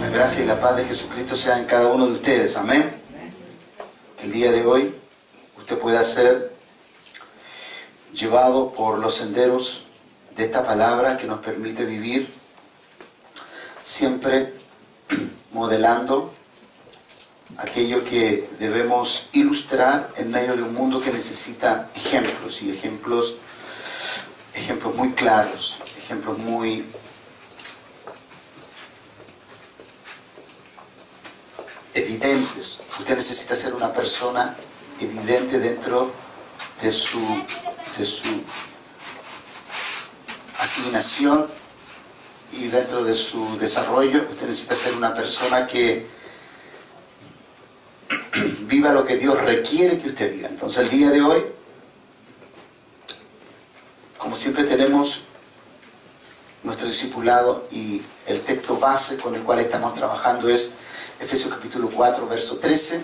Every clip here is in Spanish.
La gracia y la paz de Jesucristo sea en cada uno de ustedes. Amén. El día de hoy usted pueda ser llevado por los senderos de esta palabra que nos permite vivir siempre modelando aquello que debemos ilustrar en medio de un mundo que necesita ejemplos y ejemplos, ejemplos muy claros, ejemplos muy evidentes. Usted necesita ser una persona evidente dentro de su, de su asignación y dentro de su desarrollo. Usted necesita ser una persona que viva lo que Dios requiere que usted viva. Entonces el día de hoy, como siempre tenemos nuestro discipulado y el texto base con el cual estamos trabajando es Efesios capítulo 4, verso 13,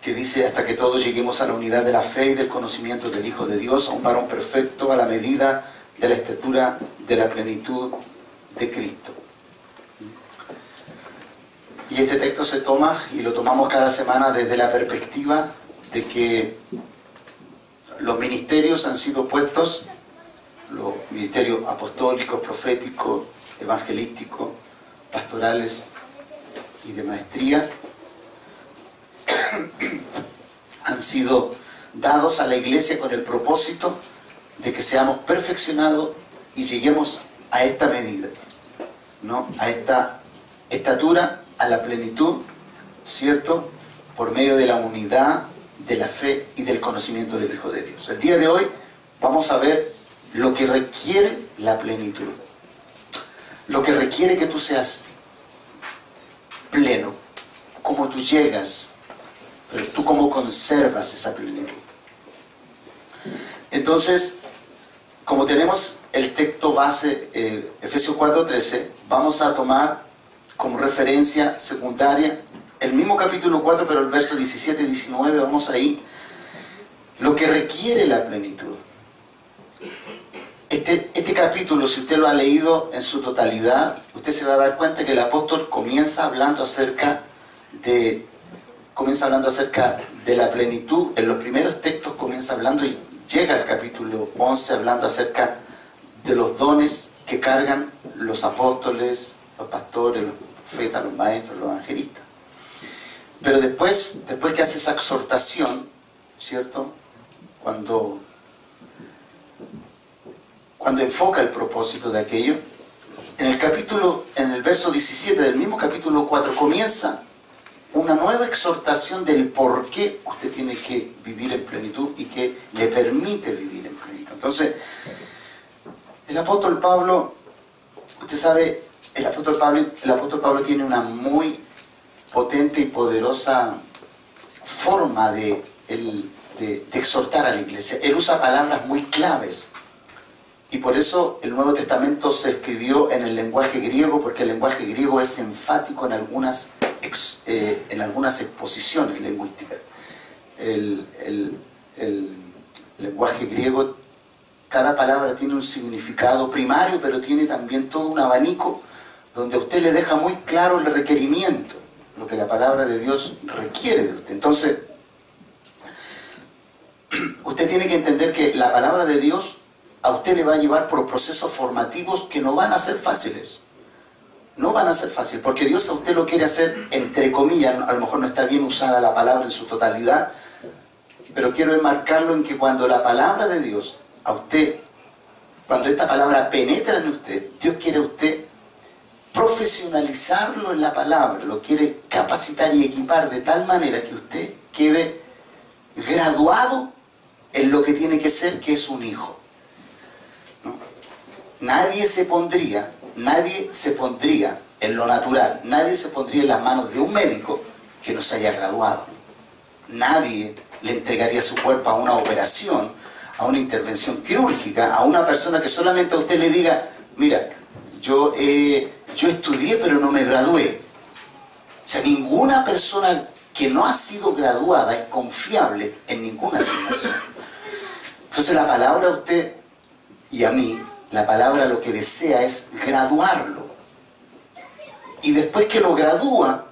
que dice, hasta que todos lleguemos a la unidad de la fe y del conocimiento del Hijo de Dios, a un varón perfecto, a la medida de la estatura de la plenitud de Cristo. Y este texto se toma y lo tomamos cada semana desde la perspectiva de que los ministerios han sido puestos, los ministerios apostólicos, proféticos, evangelísticos, pastorales y de maestría, han sido dados a la iglesia con el propósito de que seamos perfeccionados y lleguemos a esta medida, ¿no? a esta estatura a la plenitud, ¿cierto? Por medio de la unidad, de la fe y del conocimiento del Hijo de Dios. El día de hoy vamos a ver lo que requiere la plenitud. Lo que requiere que tú seas pleno. Cómo tú llegas, pero tú cómo conservas esa plenitud. Entonces, como tenemos el texto base, eh, Efesios 4.13, vamos a tomar como referencia secundaria el mismo capítulo 4, pero el verso 17 y 19, vamos ahí, lo que requiere la plenitud. Este, este capítulo, si usted lo ha leído en su totalidad, usted se va a dar cuenta que el apóstol comienza hablando acerca de, comienza hablando acerca de la plenitud. En los primeros textos comienza hablando y llega al capítulo 11 hablando acerca de los dones que cargan los apóstoles, los pastores, los profetas, los maestros, los evangelistas. Pero después, después que hace esa exhortación, ¿cierto? Cuando, cuando enfoca el propósito de aquello, en el capítulo, en el verso 17 del mismo capítulo 4 comienza una nueva exhortación del por qué usted tiene que vivir en plenitud y que le permite vivir en plenitud. Entonces, el apóstol Pablo, usted sabe, el apóstol Pablo, tiene una muy potente y poderosa forma de, exhortar a la iglesia. Él usa palabras muy claves. Y por eso el Nuevo Testamento se escribió en el lenguaje griego, porque el lenguaje griego es enfático en algunas, ex- eh, en algunas exposiciones lingüísticas. El lenguaje griego, cada palabra tiene un significado primario, pero tiene también todo un abanico donde usted le deja muy claro el requerimiento, lo que la palabra de Dios requiere de usted. Entonces, usted tiene que entender que la palabra de Dios a usted le va a llevar por procesos formativos que no van a ser fáciles. No van a ser fáciles, porque Dios a usted lo quiere hacer, entre comillas, a lo mejor no está bien usada la palabra en su totalidad, pero quiero enmarcarlo en que cuando la palabra de Dios a usted, cuando esta palabra penetra en usted, Dios quiere a usted profesionalizarlo en la palabra, lo quiere capacitar y equipar de tal manera que usted quede graduado en lo que tiene que ser, que es un hijo. Nadie se pondría, nadie se pondría en lo natural, nadie se pondría en las manos de un médico que no se haya graduado. Nadie le entregaría su cuerpo a una operación, a una intervención quirúrgica, a una persona que solamente a usted le diga, mira, yo, eh, yo estudié pero no me gradué. O sea, ninguna persona que no ha sido graduada es confiable en ninguna asignación. Entonces la palabra a usted y a mí, la palabra lo que desea es graduarlo. Y después que lo gradúa,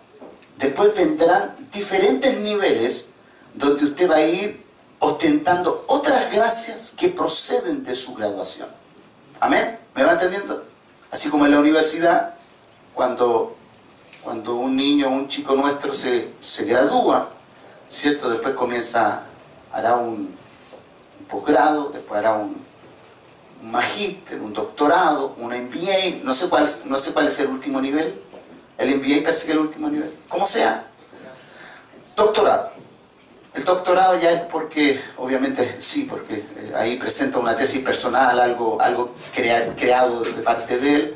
después vendrán diferentes niveles donde usted va a ir ostentando otras gracias que proceden de su graduación. ¿Amén? ¿Me va entendiendo? Así como en la universidad, cuando cuando un niño un chico nuestro se, gradúa, ¿cierto? Después comienza, hará un, posgrado, después hará un, un magíster, un doctorado, un MBA, no sé, cuál, no sé cuál es el último nivel. El MBA parece que es el último nivel. Como sea. Doctorado. El doctorado ya es porque, obviamente sí, porque eh, ahí presenta una tesis personal, algo, algo creado de parte de él.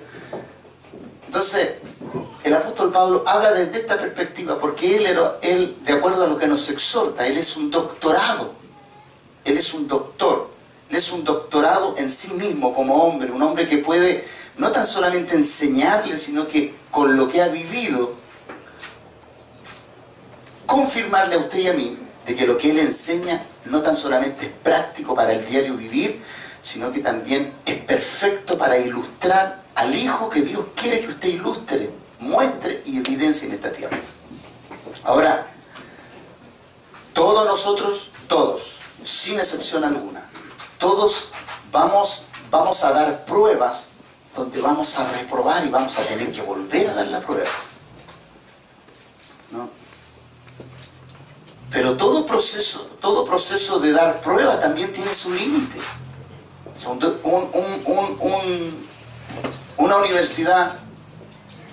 Entonces, el apóstol Pablo habla desde esta perspectiva, porque él, era, él, de acuerdo a lo que nos exhorta, él es un doctorado, él es un doctor, él es un doctorado en sí mismo como hombre, un hombre que puede no tan solamente enseñarle, sino que con lo que ha vivido, confirmarle a usted y a mí de que lo que él enseña no tan solamente es práctico para el diario vivir, sino que también es perfecto para ilustrar al Hijo que Dios quiere que usted ilustre muestre y evidencia en esta tierra. Ahora, todos nosotros, todos, sin excepción alguna, todos vamos, vamos a dar pruebas donde vamos a reprobar y vamos a tener que volver a dar la prueba. ¿No? Pero todo proceso, todo proceso de dar prueba también tiene su límite. Una universidad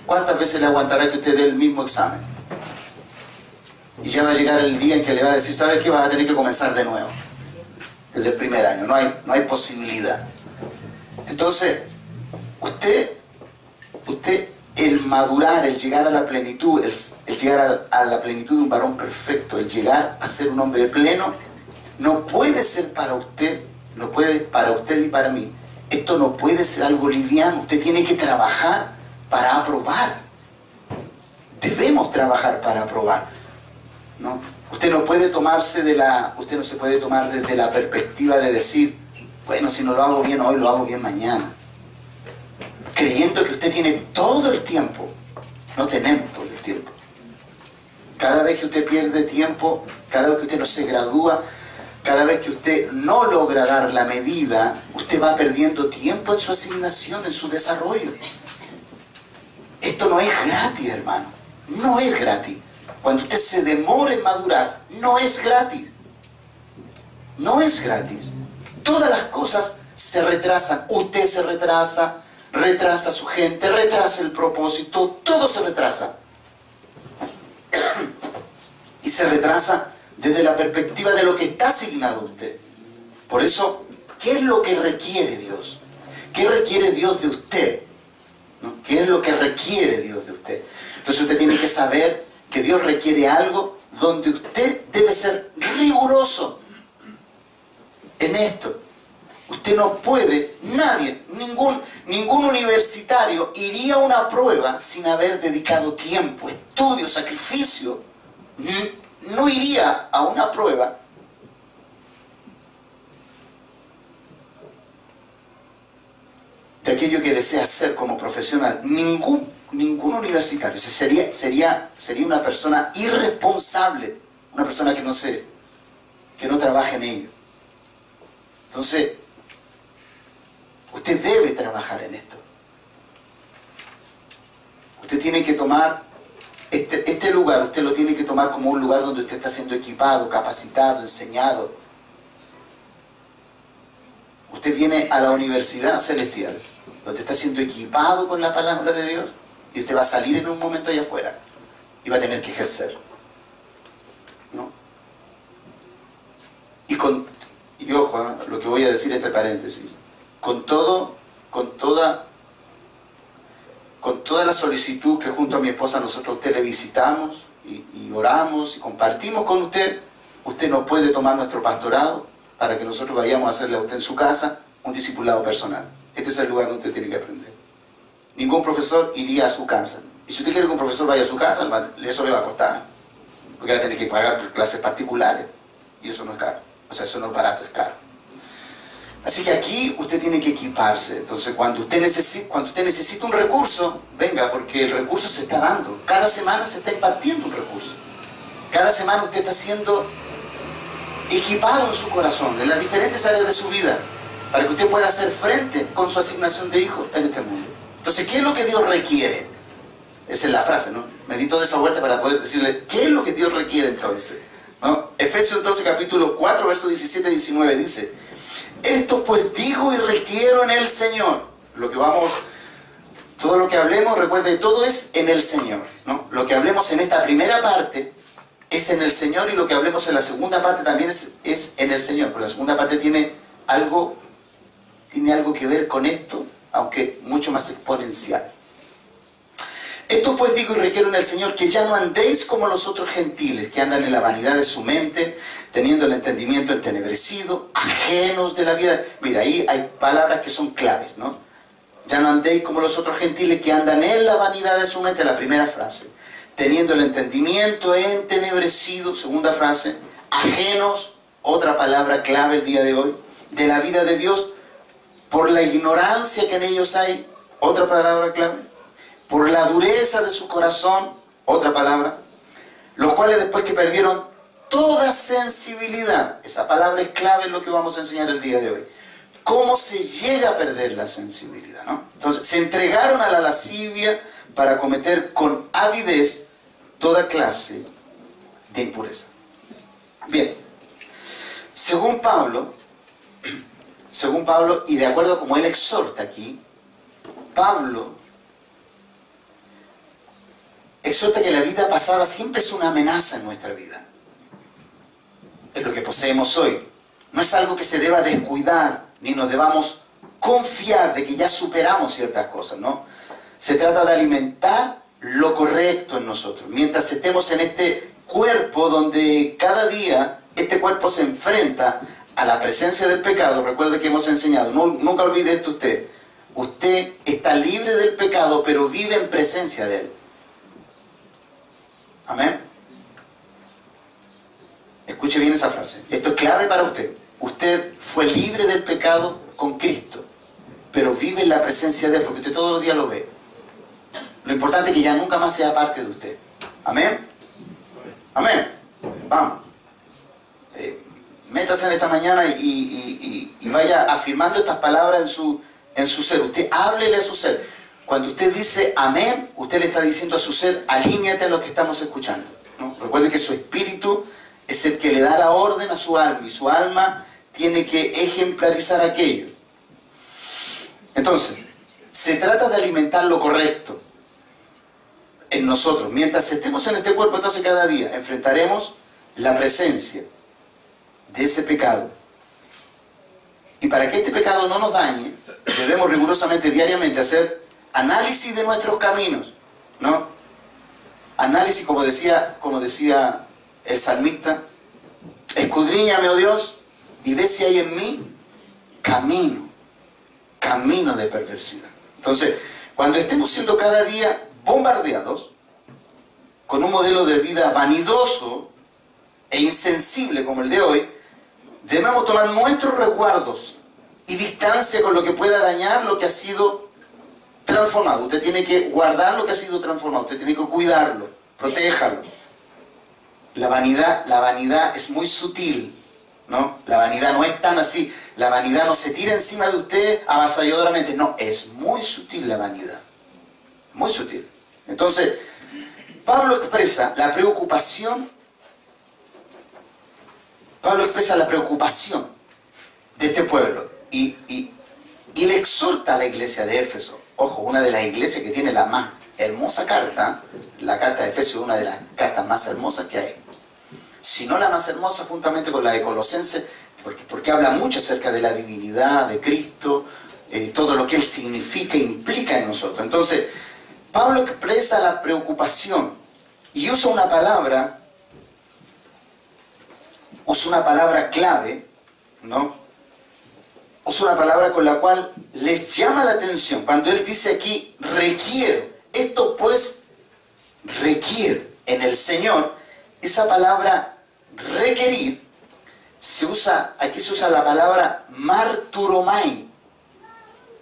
¿Cuántas veces le aguantará que usted dé el mismo examen? Y ya va a llegar el día en que le va a decir, ¿sabes qué? Vas a tener que comenzar de nuevo. El primer año. No hay, no hay posibilidad. Entonces, usted, usted, el madurar, el llegar a la plenitud, el, llegar a, a la plenitud de un varón perfecto, el llegar a ser un hombre pleno, no puede ser para usted, no puede para usted y para mí. Esto no puede ser algo liviano. Usted tiene que trabajar para aprobar. Debemos trabajar para aprobar. ¿no? Usted no puede tomarse de la, usted no se puede tomar desde la perspectiva de decir, bueno, si no lo hago bien hoy, lo hago bien mañana. Creyendo que usted tiene todo el tiempo. No tenemos todo el tiempo. Cada vez que usted pierde tiempo, cada vez que usted no se gradúa, cada vez que usted no logra dar la medida, usted va perdiendo tiempo en su asignación, en su desarrollo. Esto no es gratis, hermano. No es gratis. Cuando usted se demora en madurar, no es gratis. No es gratis. Todas las cosas se retrasan. Usted se retrasa, retrasa su gente, retrasa el propósito, todo se retrasa. Y se retrasa desde la perspectiva de lo que está asignado a usted. Por eso, ¿qué es lo que requiere Dios? ¿Qué requiere Dios de usted? ¿Qué es lo que requiere Dios de usted? Entonces usted tiene que saber que Dios requiere algo donde usted debe ser riguroso en esto. Usted no puede, nadie, ningún, ningún universitario iría a una prueba sin haber dedicado tiempo, estudio, sacrificio. No iría a una prueba de aquello que desea ser como profesional. Ningún, ningún universitario sería, sería, sería una persona irresponsable, una persona que no, se, que no trabaja en ello. Entonces, usted debe trabajar en esto. Usted tiene que tomar este, este lugar, usted lo tiene que tomar como un lugar donde usted está siendo equipado, capacitado, enseñado. Usted viene a la universidad celestial donde está siendo equipado con la palabra de Dios y usted va a salir en un momento allá afuera y va a tener que ejercer. ¿No? Y con, y ojo, ¿eh? lo que voy a decir entre paréntesis, con todo, con toda, con toda la solicitud que junto a mi esposa nosotros usted le visitamos y, y oramos y compartimos con usted, usted no puede tomar nuestro pastorado para que nosotros vayamos a hacerle a usted en su casa un discipulado personal. Este es el lugar donde usted tiene que aprender. Ningún profesor iría a su casa. Y si usted quiere que un profesor vaya a su casa, eso le va a costar. porque va a tener que pagar por clases particulares. Y eso no es caro. O sea, eso no es barato, es caro. Así que aquí usted tiene que equiparse. Entonces, cuando usted, necesita, cuando usted necesita un recurso, venga, porque el recurso se está dando. Cada semana se está impartiendo un recurso. Cada semana usted está siendo equipado en su corazón, en las diferentes áreas de su vida, para que usted pueda hacer frente con su asignación de hijo en este mundo. Entonces, ¿qué es lo que Dios requiere? Esa es la frase, ¿no? Me di toda esa vuelta para poder decirle, ¿qué es lo que Dios requiere entonces? Efesios entonces capítulo 4, versos 17 y 19 dice, esto pues digo y requiero en el Señor. Lo que vamos, todo lo que hablemos, recuerde, todo es en el Señor. ¿no? Lo que hablemos en esta primera parte es en el Señor y lo que hablemos en la segunda parte también es, es en el Señor. Pero la segunda parte tiene algo, tiene algo que ver con esto, aunque mucho más exponencial. Esto pues digo y requiero en el Señor que ya no andéis como los otros gentiles, que andan en la vanidad de su mente, teniendo el entendimiento entenebrecido, ajenos de la vida. Mira, ahí hay palabras que son claves, ¿no? Ya no andéis como los otros gentiles que andan en la vanidad de su mente, la primera frase. Teniendo el entendimiento entenebrecido, segunda frase. Ajenos, otra palabra clave el día de hoy, de la vida de Dios, por la ignorancia que en ellos hay, otra palabra clave por la dureza de su corazón, otra palabra, los cuales después que perdieron toda sensibilidad, esa palabra es clave en lo que vamos a enseñar el día de hoy, cómo se llega a perder la sensibilidad, ¿no? Entonces, se entregaron a la lascivia para cometer con avidez toda clase de impureza. Bien, según Pablo, según Pablo, y de acuerdo a como él exhorta aquí, Pablo exhorta que la vida pasada siempre es una amenaza en nuestra vida. Hoy. No es algo que se deba descuidar, ni nos debamos confiar de que ya superamos ciertas cosas, ¿no? Se trata de alimentar lo correcto en nosotros. Mientras estemos en este cuerpo donde cada día este cuerpo se enfrenta a la presencia del pecado, recuerde que hemos enseñado, nunca olvide esto usted, usted está libre del pecado, pero vive en presencia de él. Amén. Escuche bien esa frase. Esto es clave para usted. Usted fue libre del pecado con Cristo, pero vive en la presencia de Él porque usted todos los días lo ve. Lo importante es que ya nunca más sea parte de usted. Amén. Amén. Vamos. Eh, métase en esta mañana y, vaya afirmando estas palabras en su, en su ser. Usted háblele a su ser. Cuando usted dice amén, usted le está diciendo a su ser, alíñate a lo que estamos escuchando. Recuerde que su espíritu es el que le da la orden a su alma y su alma tiene que ejemplarizar aquello. Entonces, se trata de alimentar lo correcto en nosotros. Mientras estemos en este cuerpo, entonces cada día enfrentaremos la presencia de ese pecado. Y para que este pecado no nos dañe, debemos rigurosamente diariamente hacer análisis de nuestros caminos, ¿no? Análisis, como decía, como decía el salmista, escudriñame, oh Dios, y ve si hay en mí camino, camino de perversidad. Entonces, cuando estemos siendo cada día bombardeados con un modelo de vida vanidoso e insensible como el de hoy, debemos tomar nuestros resguardos y distancia con lo que pueda dañar lo que ha sido transformado. Usted tiene que guardar lo que ha sido transformado, usted tiene que cuidarlo, protéjalo. La vanidad, la vanidad es muy sutil, ¿no? La vanidad no es tan así. La vanidad no se tira encima de usted avasalladoramente. No, es muy sutil la vanidad. Muy sutil. Entonces, Pablo expresa la preocupación. Pablo expresa la preocupación de este pueblo y, y, y le exhorta a la iglesia de Éfeso ojo, una de las iglesias que tiene la más hermosa carta, la carta de Efesios es una de las cartas más hermosas que hay. Si no la más hermosa, juntamente con la de Colosenses, porque, porque habla mucho acerca de la divinidad de Cristo, eh, todo lo que Él significa e implica en nosotros. Entonces, Pablo expresa la preocupación y usa una palabra, usa una palabra clave, ¿no? es una palabra con la cual les llama la atención. Cuando él dice aquí, requiere, esto pues requiere en el Señor, esa palabra requerir, se usa, aquí se usa la palabra marturomai,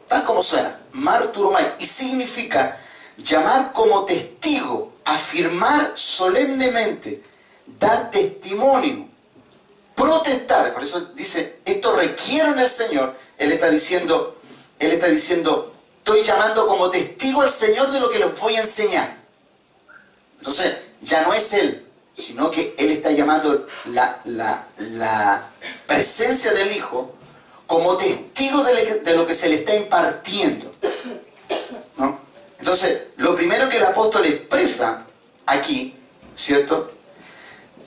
tal como suena, marturomai, y significa llamar como testigo, afirmar solemnemente, dar testimonio, protestar. Por eso dice, esto requiere en el Señor. Él está diciendo, él está diciendo, estoy llamando como testigo al Señor de lo que les voy a enseñar. Entonces, ya no es Él, sino que Él está llamando la, la, presencia del Hijo como testigo de, lo que se le está impartiendo. Entonces, lo primero que el apóstol expresa aquí, ¿cierto?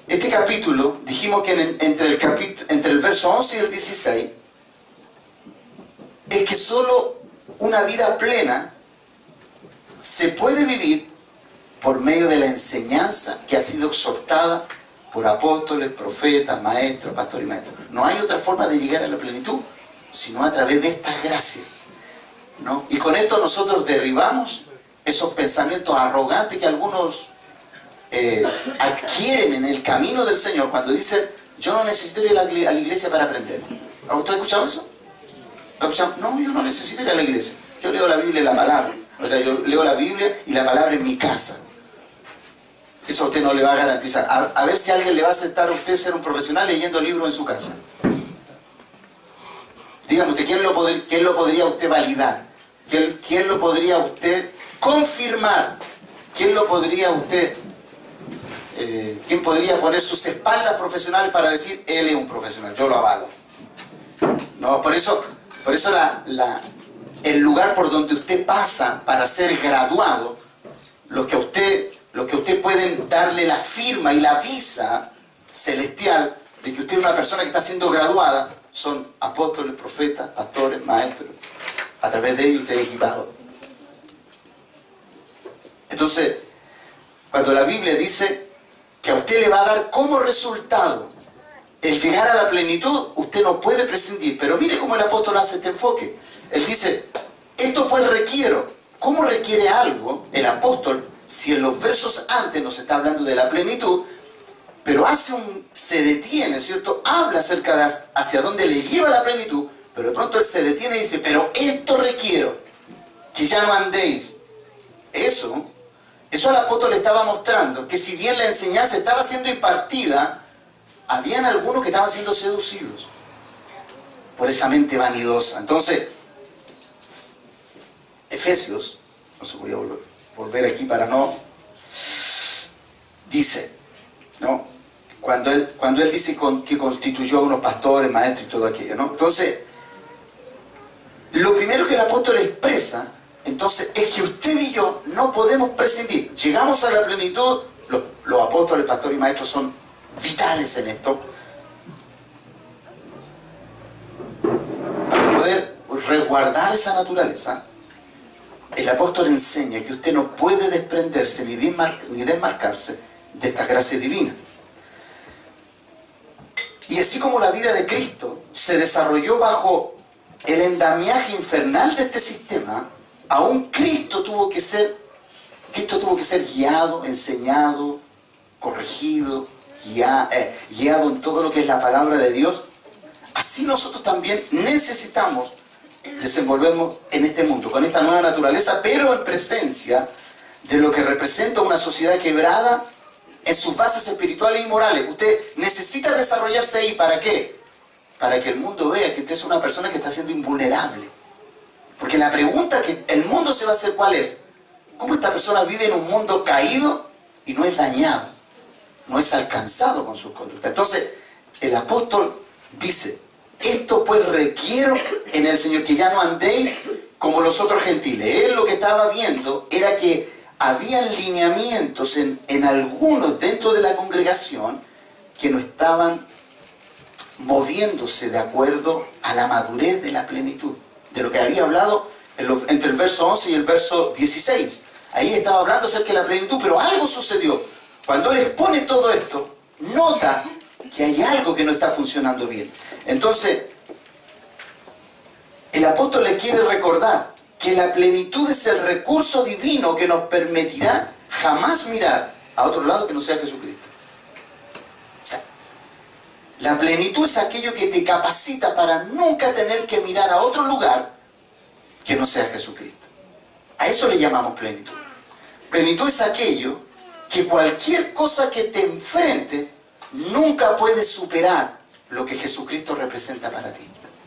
Este capítulo, dijimos que entre, el capítulo, entre el verso 11 y el 16, es que solo una vida plena se puede vivir por medio de la enseñanza que ha sido exhortada por apóstoles, profetas, maestros, pastores y maestros. No hay otra forma de llegar a la plenitud, sino a través de estas gracias. ¿no? Y con esto nosotros derribamos esos pensamientos arrogantes que algunos eh, adquieren en el camino del Señor cuando dicen, yo no necesito ir a la, iglesia para aprender. ¿Usted ha escuchado eso? No, yo no necesito ir a la iglesia. Yo leo la Biblia y la palabra. O sea, yo leo la Biblia y la palabra en mi casa. Eso a usted no le va a garantizar. A, ver si alguien le va a aceptar a usted ser un profesional leyendo libros en su casa. Dígame usted, ¿quién lo, quién lo podría usted validar? ¿Quién, ¿Quién lo podría usted confirmar? ¿Quién lo podría usted eh, ¿quién podría poner sus espaldas profesionales para decir, él es un profesional, yo lo avalo? No, por eso, por eso el lugar por donde usted pasa para ser graduado, lo que, usted, lo que usted pueden darle la firma y la visa celestial de que usted es una persona que está siendo graduada, son apóstoles, profetas, pastores, maestros. A través de ellos usted es equipado. Entonces, cuando la Biblia dice que a usted le va a dar como resultado el llegar a la plenitud, usted no puede prescindir. Pero mire cómo el apóstol hace este enfoque. Él dice, esto pues requiero. ¿Cómo requiere algo el apóstol si en los versos antes nos está hablando de la plenitud, pero hace un, se detiene, ¿cierto? Habla acerca de hacia dónde le lleva la plenitud, pero de pronto él se detiene y dice, pero esto requiero, que ya no andéis. Eso eso al apóstol le estaba mostrando que si bien la enseñanza estaba siendo impartida, habían algunos que estaban siendo seducidos por esa mente vanidosa. Entonces, Efesios, no se voy a volver, aquí para no, dice, ¿no? Cuando él, cuando él dice que constituyó a unos pastores, maestros y todo aquello, ¿no? Entonces, lo primero que el apóstol expresa entonces es que usted y yo no podemos prescindir. Llegamos a la plenitud, los, apóstoles, pastores y maestros son vitales en esto, para poder resguardar esa naturaleza. El apóstol enseña que usted no puede desprenderse ni, desmarcarse de esta gracia divina. Y así como la vida de Cristo se desarrolló bajo el endamiaje infernal de este sistema, aún Cristo tuvo que ser, Cristo tuvo que ser guiado, enseñado, corregido, eh, guiado, en todo lo que es la palabra de Dios. Así nosotros también necesitamos desenvolvernos en este mundo, con esta nueva naturaleza, pero en presencia de lo que representa una sociedad quebrada en sus bases espirituales y morales. Usted necesita desarrollarse ahí. ¿Para qué? Para que el mundo vea que usted es una persona que está siendo invulnerable porque la pregunta que el mundo se va a hacer cuál es, ¿cómo esta persona vive en un mundo caído y no es dañado? No es alcanzado con sus conductas. Entonces, el apóstol dice, esto pues requiero en el Señor que ya no andéis como los otros gentiles. Él lo que estaba viendo era que había lineamientos en, en algunos dentro de la congregación que no estaban moviéndose de acuerdo a la madurez de la plenitud de lo que había hablado entre el verso 11 y el verso 16. Ahí estaba hablando acerca de la plenitud, pero algo sucedió. Cuando él expone todo esto, nota que hay algo que no está funcionando bien. Entonces, el apóstol le quiere recordar que la plenitud es el recurso divino que nos permitirá jamás mirar a otro lado que no sea Jesucristo. La plenitud es aquello que te capacita para nunca tener que mirar a otro lugar que no sea Jesucristo. A eso le llamamos plenitud. Plenitud es aquello que cualquier cosa que te enfrente nunca puede superar lo que Jesucristo representa para ti.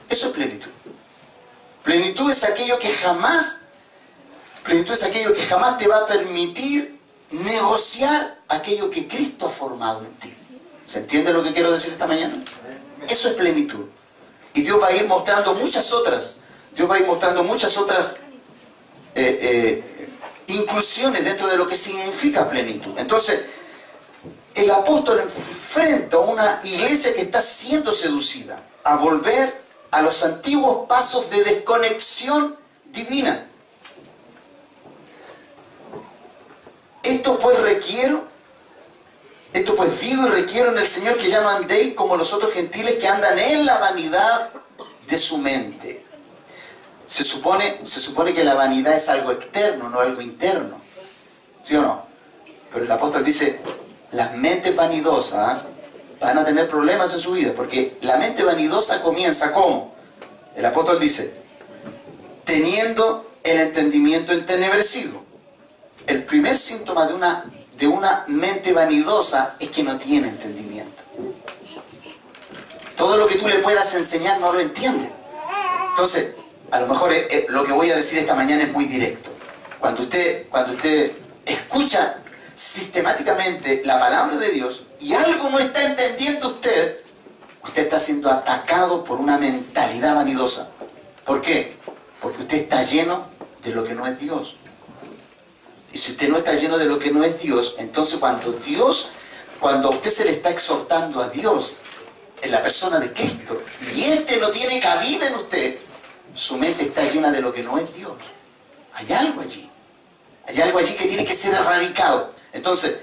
Eso es plenitud. Plenitud es aquello que jamás, plenitud es aquello que jamás te va a permitir negociar aquello que Cristo ha formado en ti. ¿Se entiende lo que quiero decir esta mañana? Eso es plenitud. Y Dios va a ir mostrando muchas otras, Dios va a ir mostrando muchas otras eh, eh, inclusiones dentro de lo que significa plenitud. Entonces, el apóstol enfrenta a una iglesia que está siendo seducida a volver a los antiguos pasos de desconexión divina. Esto pues requiero, esto pues digo y requiero en el Señor que ya no andéis como los otros gentiles que andan en la vanidad de su mente. Se supone, se supone que la vanidad es algo externo, no algo interno. ¿Sí o no? Pero el apóstol dice, las mentes vanidosas van a tener problemas en su vida, porque la mente vanidosa comienza como, el apóstol dice, teniendo el entendimiento entenebrecido. El primer síntoma de una, de una mente vanidosa es que no tiene entendimiento. Todo lo que tú le puedas enseñar no lo entiende. Entonces, a lo mejor eh, eh, lo que voy a decir esta mañana es muy directo. Cuando usted, cuando usted escucha sistemáticamente la palabra de Dios y algo no está entendiendo usted, usted está siendo atacado por una mentalidad vanidosa. ¿Por qué? Porque usted está lleno de lo que no es Dios. Y si usted no está lleno de lo que no es Dios, entonces cuando Dios, cuando a usted se le está exhortando a Dios en la persona de Cristo, y este no tiene cabida en usted, su mente está llena de lo que no es Dios. Hay algo allí. Hay algo allí que tiene que ser erradicado. Entonces,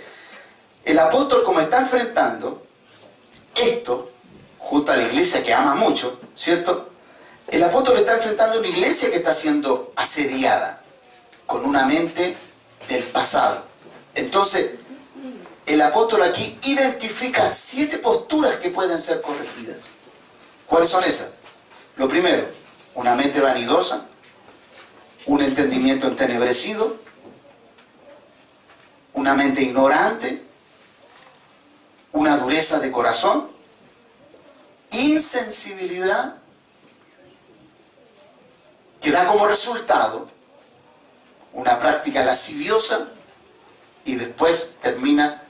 el apóstol como está enfrentando esto, junto a la iglesia que ama mucho, ¿cierto? El apóstol está enfrentando una iglesia que está siendo asediada, con una mente del pasado. Entonces, el apóstol aquí identifica siete posturas que pueden ser corregidas. ¿Cuáles son esas? Lo primero, una mente vanidosa, un entendimiento entenebrecido, una mente ignorante, una dureza de corazón, insensibilidad, que da como resultado una práctica lasciviosa y después termina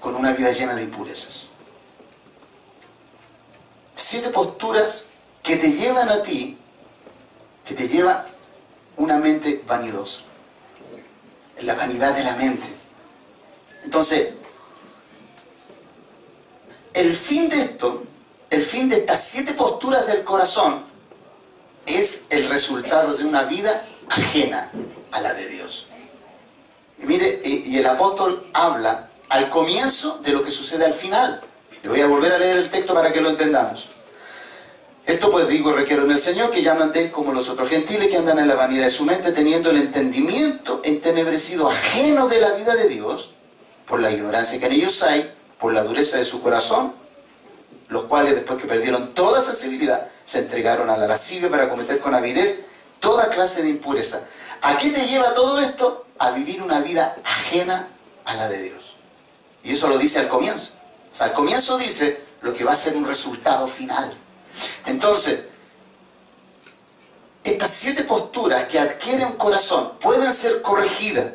con una vida llena de impurezas. Siete posturas que te llevan a ti, que te lleva una mente vanidosa la vanidad de la mente. Entonces, el fin de esto, el fin de estas siete posturas del corazón, es el resultado de una vida ajena a la de Dios. Y mire, y el apóstol habla al comienzo de lo que sucede al final. Le voy a volver a leer el texto para que lo entendamos. Esto pues digo, requiero en el Señor que ya no andéis como los otros gentiles que andan en la vanidad de su mente, teniendo el entendimiento entenebrecido, ajeno de la vida de Dios, por la ignorancia que en ellos hay, por la dureza de su corazón, los cuales después que perdieron toda sensibilidad, se entregaron a la lascivia para cometer con avidez toda clase de impureza. ¿A qué te lleva todo esto? A vivir una vida ajena a la de Dios. Y eso lo dice al comienzo. O sea, al comienzo dice lo que va a ser un resultado final. Entonces, estas siete posturas que adquiere un corazón pueden ser corregidas,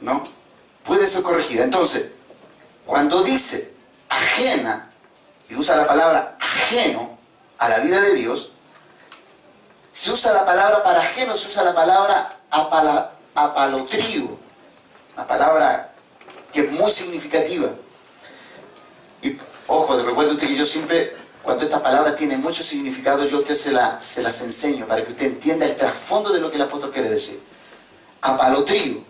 ¿no? Pueden ser corregidas. Entonces, cuando dice ajena, y usa la palabra ajeno a la vida de Dios, se usa la palabra para ajeno, se usa la palabra apalotrío, una palabra que es muy significativa. Y ojo, recuerde usted que yo siempre cuando esta palabra tiene mucho significado, yo que se, la, se las enseño para que usted entienda el trasfondo de lo que el apóstol quiere decir. Apalotrío.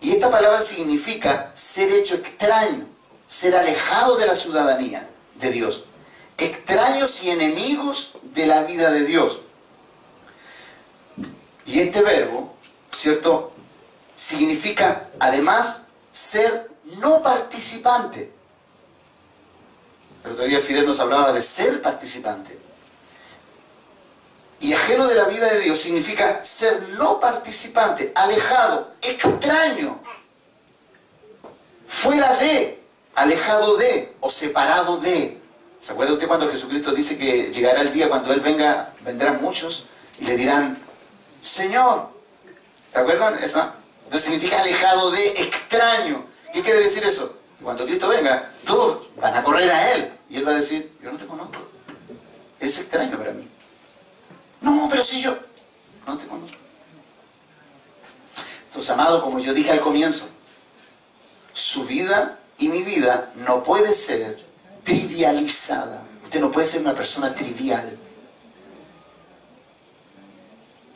Y esta palabra significa ser hecho extraño, ser alejado de la ciudadanía de Dios. Extraños y enemigos de la vida de Dios. Y este verbo, ¿cierto? Significa además ser no participante. Pero todavía Fidel nos hablaba de ser participante. Y ajeno de la vida de Dios significa ser no participante, alejado, extraño, fuera de, alejado de o separado de. ¿Se acuerda usted cuando Jesucristo dice que llegará el día cuando Él venga, vendrán muchos y le dirán, Señor, ¿te acuerdan? Eso? Entonces significa alejado de, extraño. ¿Qué quiere decir eso? Cuando Cristo venga, todos van a correr a Él y Él va a decir, yo no te conozco. Es extraño para mí. No, pero si yo no te conozco. Entonces, amado, como yo dije al comienzo, su vida y mi vida no puede ser trivializada. Usted no puede ser una persona trivial.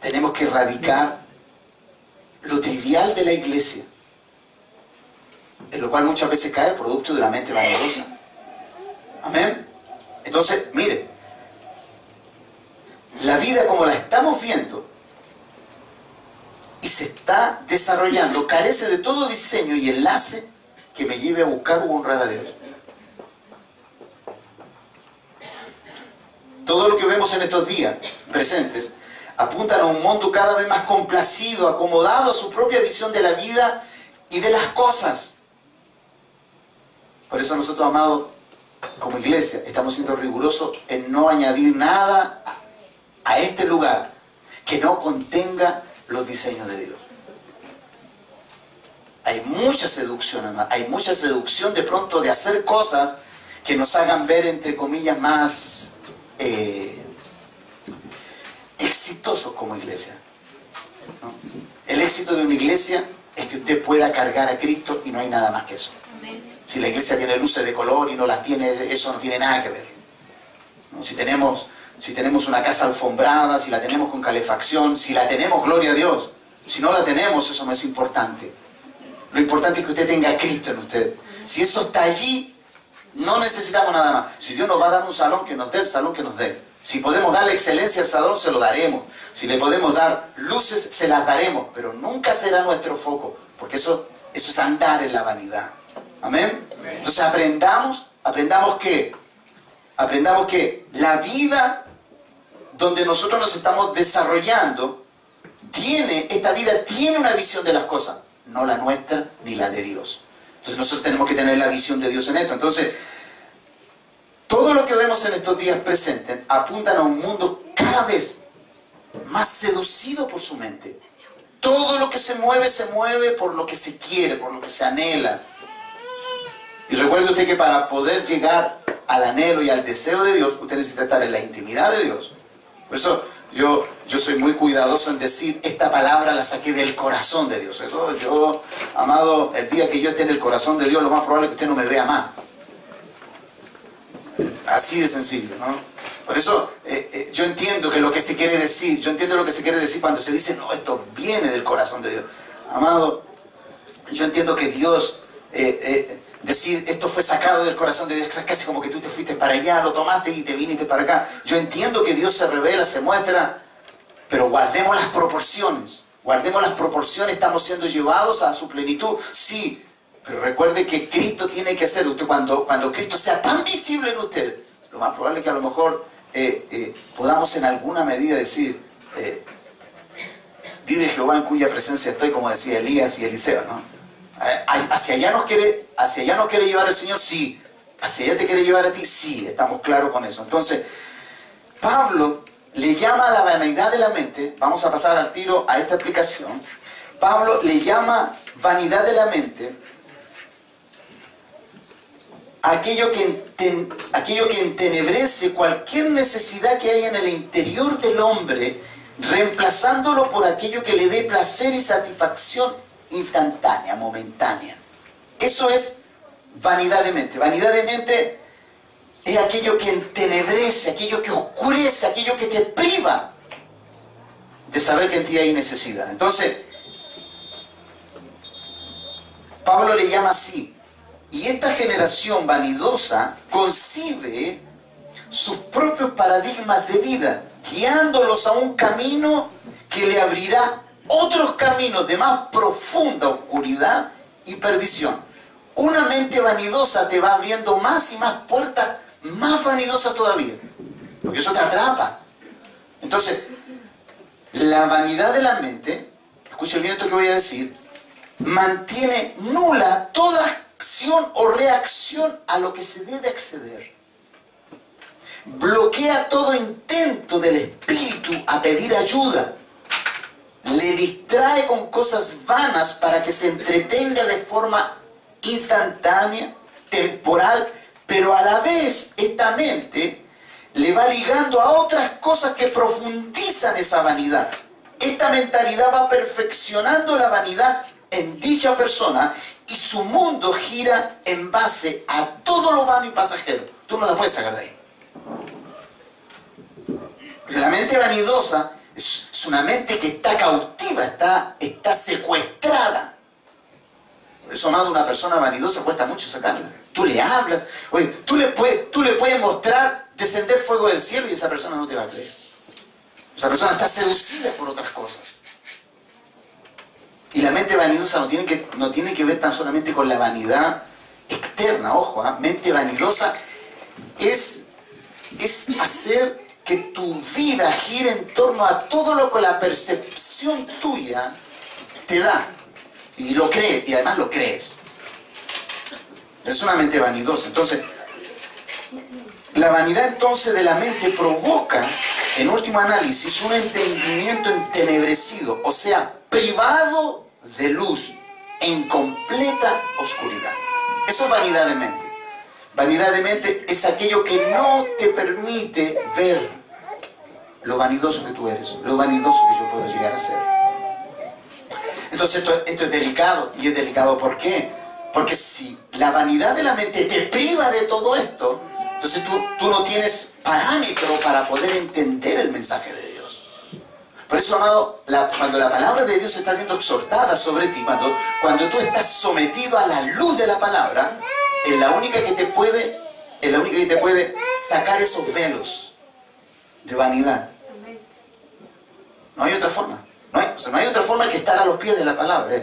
Tenemos que erradicar lo trivial de la iglesia, en lo cual muchas veces cae producto de la mente vanidosa. Amén. Entonces, mire, la vida como la estamos viendo y se está desarrollando carece de todo diseño y enlace que me lleve a buscar o honrar a Dios. Todo lo que vemos en estos días presentes apuntan a un mundo cada vez más complacido, acomodado a su propia visión de la vida y de las cosas. Por eso nosotros, amados, como iglesia, estamos siendo rigurosos en no añadir nada a este lugar que no contenga los diseños de Dios. Hay mucha seducción, amado. hay mucha seducción de pronto de hacer cosas que nos hagan ver, entre comillas, más... Eh, exitosos como iglesia. El éxito de una iglesia es que usted pueda cargar a Cristo y no hay nada más que eso. Si la iglesia tiene luces de color y no las tiene, eso no tiene nada que ver. Si, tenemos, si tenemos una casa alfombrada, si la tenemos con calefacción, si la tenemos, gloria a Dios. Si no la tenemos, eso no es importante. Lo importante es que usted tenga a Cristo en usted. Si eso está allí, no necesitamos nada más. Si Dios nos va a dar un salón, que nos dé el salón que nos dé. Si podemos darle excelencia al salón, se lo daremos. Si le podemos dar luces, se las daremos. Pero nunca será nuestro foco, porque eso, eso es andar en la vanidad. Amén. Entonces aprendamos, aprendamos que, aprendamos que la vida donde nosotros nos estamos desarrollando, tiene, esta vida tiene una visión de las cosas, no la nuestra ni la de Dios. Entonces nosotros tenemos que tener la visión de Dios en esto. Entonces, todo lo que vemos en estos días presentes apuntan a un mundo cada vez más seducido por su mente. Todo lo que se mueve, se mueve por lo que se quiere, por lo que se anhela. Recuerde usted que para poder llegar al anhelo y al deseo de Dios, usted necesita estar en la intimidad de Dios. Por eso yo, yo soy muy cuidadoso en decir, esta palabra la saqué del corazón de Dios. Eso yo, amado, el día que yo esté en el corazón de Dios, lo más probable es que usted no me vea más. Así de sencillo, ¿no? Por eso eh, eh, yo entiendo que lo que se quiere decir, yo entiendo lo que se quiere decir cuando se dice, no, esto viene del corazón de Dios. Amado, yo entiendo que Dios, eh, decir, esto fue sacado del corazón de Dios, casi como que tú te fuiste para allá, lo tomaste y te viniste para acá. Yo entiendo que Dios se revela, se muestra, pero guardemos las proporciones. Guardemos las proporciones, estamos siendo llevados a su plenitud. Sí, pero recuerde que Cristo tiene que ser, usted cuando, cuando Cristo sea tan visible en usted, lo más probable es que a lo mejor eh, eh, podamos en alguna medida decir, eh, vive Jehová en cuya presencia estoy, como decía Elías y Eliseo, ¿no? ¿Hacia allá, nos quiere, ¿Hacia allá nos quiere llevar el Señor? Sí. ¿Hacia allá te quiere llevar a ti? Sí, estamos claros con eso. Entonces, Pablo le llama a la vanidad de la mente, vamos a pasar al tiro a esta explicación, Pablo le llama vanidad de la mente aquello que, aquello que entenebrece cualquier necesidad que haya en el interior del hombre, reemplazándolo por aquello que le dé placer y satisfacción instantánea, momentánea. Eso es vanidad de mente. Vanidad de mente es aquello que entenebrece, aquello que oscurece, aquello que te priva de saber que en ti hay necesidad. Entonces, Pablo le llama así, y esta generación vanidosa concibe sus propios paradigmas de vida, guiándolos a un camino que le abrirá otros caminos de más profunda oscuridad y perdición. una mente vanidosa te va abriendo más y más puertas, más vanidosas todavía. Porque eso te atrapa. Entonces, la vanidad de la mente, escuchen bien esto que voy a decir, mantiene nula toda acción o reacción a lo que se debe acceder. Bloquea todo intento del espíritu a pedir ayuda. Le distrae con cosas vanas para que se entretenga de forma instantánea, temporal, pero a la vez esta mente le va ligando a otras cosas que profundizan esa vanidad. Esta mentalidad va perfeccionando la vanidad en dicha persona y su mundo gira en base a todo lo vano y pasajero. Tú no la puedes sacar de ahí. La mente vanidosa es, una mente que está cautiva, está, está secuestrada. Por eso, amado, una persona vanidosa cuesta mucho sacarla. Tú le hablas, oye, tú le puedes, tú le puedes mostrar descender fuego del cielo y esa persona no te va a creer. Esa persona está seducida por otras cosas. Y la mente vanidosa no tiene que, no tiene que ver tan solamente con la vanidad externa, ojo, ¿ah? mente vanidosa es, es hacer que tu vida gire en torno a todo lo que la percepción tuya te da. Y lo crees, y además lo crees. Es una mente vanidosa. Entonces, la vanidad entonces de la mente provoca, en último análisis, un entendimiento entenebrecido, o sea, privado de luz, en completa oscuridad. Eso es vanidad de mente. Vanidad de mente es aquello que no te permite ver lo vanidoso que tú eres, lo vanidoso que yo puedo llegar a ser. Entonces esto, esto es delicado. ¿Y es delicado por qué? Porque si la vanidad de la mente te priva de todo esto, entonces tú, tú no tienes parámetro para poder entender el mensaje de Dios. Por eso, amado, cuando la palabra de Dios está siendo exhortada sobre ti, cuando, cuando tú estás sometido a la luz de la palabra, es la única que te puede, es la única que te puede sacar esos velos de vanidad. No hay otra forma. No hay, no hay otra forma que estar a los pies de la palabra.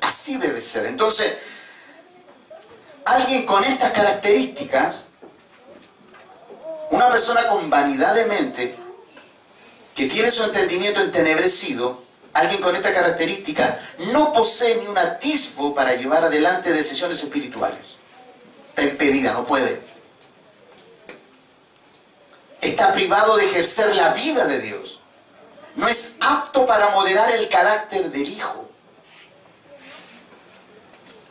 así debe ser. Entonces, alguien con estas características una persona con vanidad de mente, que tiene su entendimiento entenebrecido, alguien con esta característica, no posee ni un atisbo para llevar adelante decisiones espirituales. Impedida, no puede. Está privado de ejercer la vida de Dios. No es apto para moderar el carácter del Hijo.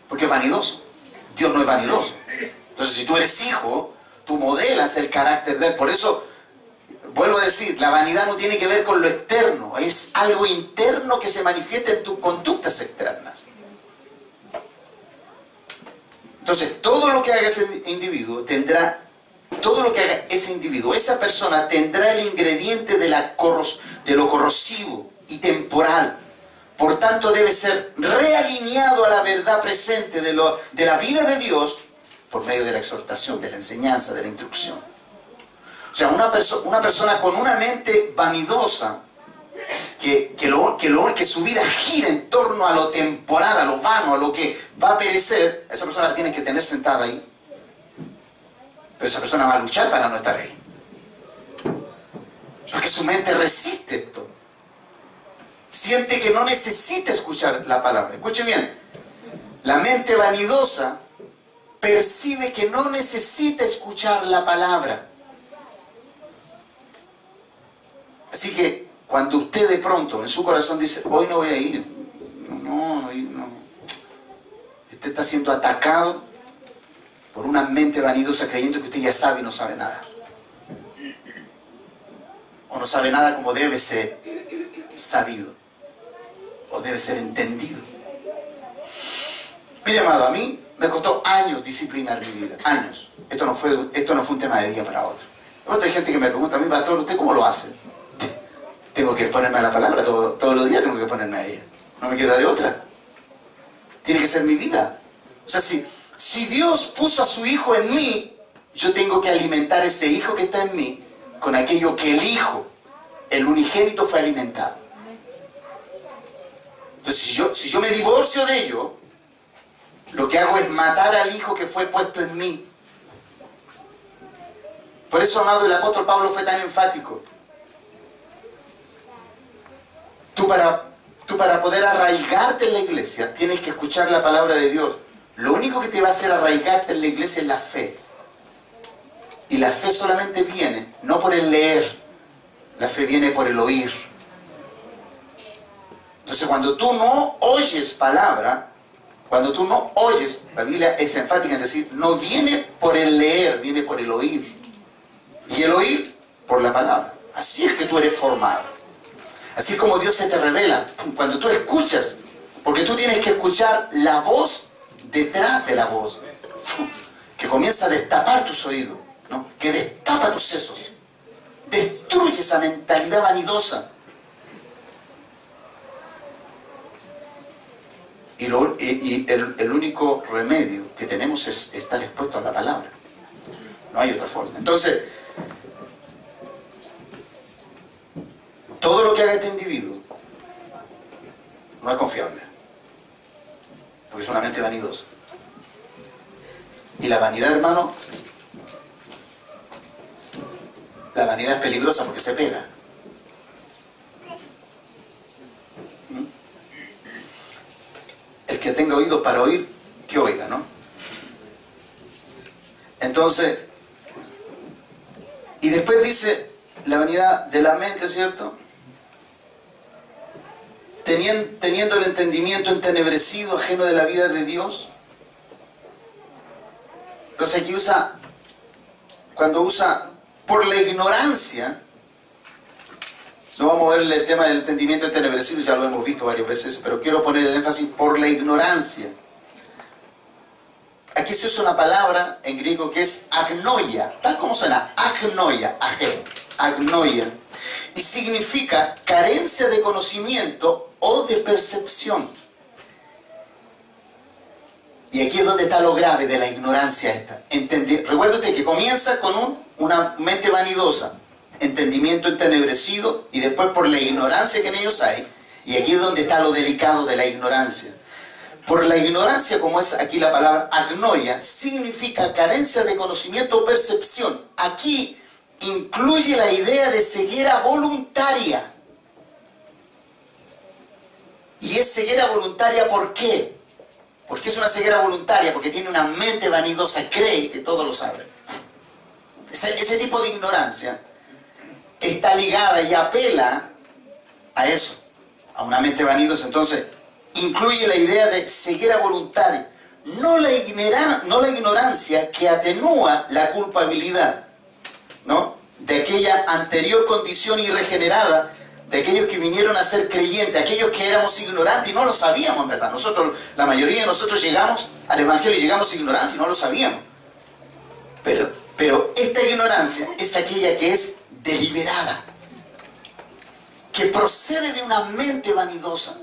Porque es vanidoso. Dios no es vanidoso. Entonces, si tú eres hijo, tú modelas el carácter de él. Por eso, vuelvo a decir, la vanidad no tiene que ver con lo externo, es algo interno que se manifiesta en tus conductas externas. Entonces, todo lo que haga ese individuo tendrá, todo lo que haga ese individuo, esa persona tendrá el ingrediente de, la lo corrosivo y temporal. Por tanto, debe ser realineado a la verdad presente de, la vida de Dios por medio de la exhortación, de la enseñanza, de la instrucción. O sea, una persona con una mente vanidosa, que, que, lo, que, lo, que su vida gira en torno a lo temporal, a lo vano, a lo que va a perecer, esa persona la tiene que tener sentada ahí. Pero esa persona va a luchar para no estar ahí. Porque su mente resiste esto. Siente que no necesita escuchar la palabra. Escuche bien. La mente vanidosa percibe que no necesita escuchar la palabra. Así que cuando usted de pronto en su corazón dice, hoy no voy a ir, no, no, no. Usted está siendo atacado por una mente vanidosa creyendo que usted ya sabe y no sabe nada. O no sabe nada como debe ser sabido. O debe ser entendido. Mire, amado, a mí me costó años disciplinar mi vida, años. Esto no fue, esto no fue un tema de día para otro. Hay gente que me pregunta a mí, pastor, ¿usted cómo lo hace? Tengo que ponerme a la palabra todos los días, tengo que ponerme a ella. No me queda de otra. Tiene que ser mi vida. O sea, si, si Dios puso a su hijo en mí, yo tengo que alimentar ese hijo que está en mí con aquello que el hijo, el unigénito, fue alimentado. Entonces, si yo, si yo me divorcio de ello, lo que hago es matar al Hijo que fue puesto en mí. Por eso, amado, el apóstol Pablo fue tan enfático. Tú para, tú para poder arraigarte en la iglesia tienes que escuchar la palabra de Dios. Lo único que te va a hacer arraigarte en la iglesia es la fe. Y la fe solamente viene, no por el leer, la fe viene por el oír. Entonces cuando tú no oyes palabra, cuando tú no oyes, la Biblia es enfática en decir, no viene por el leer, viene por el oír. Y el oír por la palabra. Así es que tú eres formado. Así como Dios se te revela. Cuando tú escuchas, porque tú tienes que escuchar la voz detrás de la voz, que comienza a destapar tus oídos, ¿no? que destapa tus sesos, destruye esa mentalidad vanidosa. Y, el, el único remedio que tenemos es estar expuesto a la palabra. No hay otra forma. Entonces, todo lo que haga este individuo no es confiable. Porque es una mente vanidosa. Y la vanidad, hermano, la vanidad es peligrosa porque se pega. ¿Mm? El que tenga oído para oír, que oiga, ¿no? Entonces, y después dice la vanidad de la mente, ¿cierto? Teniendo el entendimiento entenebrecido, ajeno de la vida de Dios. Entonces aquí usa, cuando usa por la ignorancia, no vamos a ver el tema del entendimiento entenebrecido, ya lo hemos visto varias veces, pero quiero poner el énfasis por la ignorancia. Aquí se usa una palabra en griego que es agnoia, tal como suena, agnoia, agnoia, y significa carencia de conocimiento o de percepción. Y aquí es donde está lo grave de la ignorancia esta. Entender, recuérdate que comienza con una mente vanidosa, entendimiento entenebrecido y después por la ignorancia que en ellos hay. Y aquí es donde está lo delicado de la ignorancia. Por la ignorancia, como es aquí la palabra agnoia, significa carencia de conocimiento o percepción. Aquí incluye la idea de ceguera voluntaria. Y es ceguera voluntaria, ¿por qué? Porque es una ceguera voluntaria, porque tiene una mente vanidosa, cree que todo lo sabe. Ese, tipo de ignorancia está ligada y apela a eso, a una mente vanidosa. Entonces, incluye la idea de ceguera voluntaria, no la, no la ignorancia que atenúa la culpabilidad, ¿no? De aquella anterior condición irregenerada de aquellos que vinieron a ser creyentes, aquellos que éramos ignorantes y no lo sabíamos, en verdad. Nosotros, la mayoría de nosotros llegamos al Evangelio y llegamos ignorantes y no lo sabíamos. Pero, pero esta ignorancia es aquella que es deliberada, que procede de una mente vanidosa,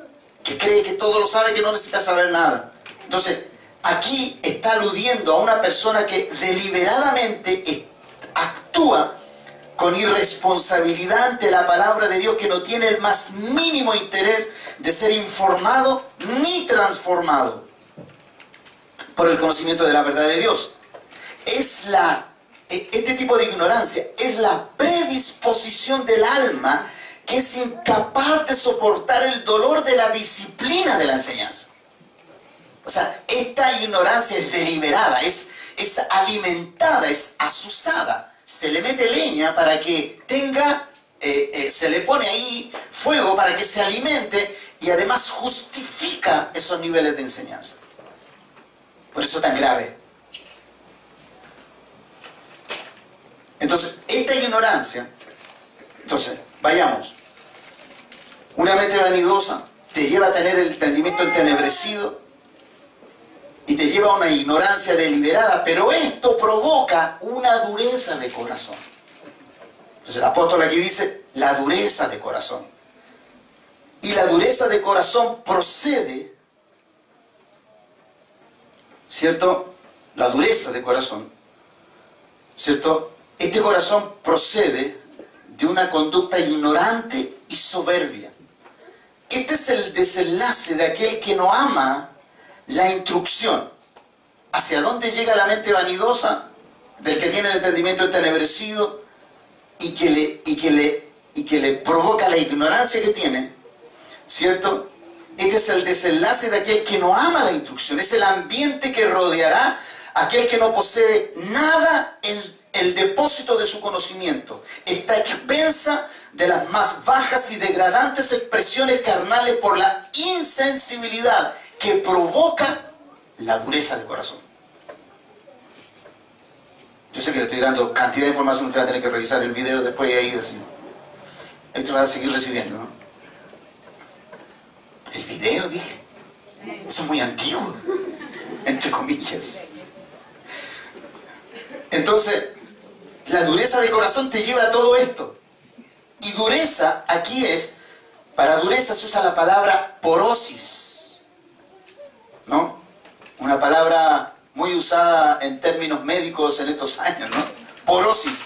que cree que todo lo sabe, que no necesita saber nada. Entonces, aquí está aludiendo a una persona que deliberadamente actúa con irresponsabilidad ante la palabra de Dios que no tiene el más mínimo interés de ser informado ni transformado por el conocimiento de la verdad de Dios. Es la, e, este tipo de ignorancia es la predisposición del alma que es incapaz de soportar el dolor de la disciplina de la enseñanza. O sea, esta ignorancia es deliberada, es, es alimentada, es asusada se le mete leña para que tenga, eh, eh, se le pone ahí fuego para que se alimente y además justifica esos niveles de enseñanza. Por eso tan grave. Entonces, esta ignorancia, entonces, vayamos. Una mente vanidosa te lleva a tener el entendimiento entenebrecido y te lleva a una ignorancia deliberada, pero esto provoca una dureza de corazón. Entonces el apóstol aquí dice la dureza de corazón. Y la dureza de corazón procede, ¿cierto? La dureza de corazón, ¿cierto? Este corazón procede de una conducta ignorante y soberbia. Este es el desenlace de aquel que no ama la instrucción. hacia dónde llega la mente vanidosa del que tiene el entendimiento entenebrecido y que le, y que le, y que le provoca la ignorancia que tiene, ¿cierto? Este es el desenlace de aquel que no ama la instrucción, es el ambiente que rodeará a aquel que no posee nada en el depósito de su conocimiento. Está expensa de las más bajas y degradantes expresiones carnales por la insensibilidad que provoca la dureza del corazón. Yo sé que le estoy dando cantidad de información, usted va a tener que revisar el video después y ahí así. Él va a seguir recibiendo, ¿no? El video, dije. Eso es muy antiguo, entre comillas. Entonces, la dureza de corazón te lleva a todo esto. Y dureza aquí es, para dureza se usa la palabra porosis, ¿no? Una palabra muy usada en términos médicos en estos años, ¿no? Porosis.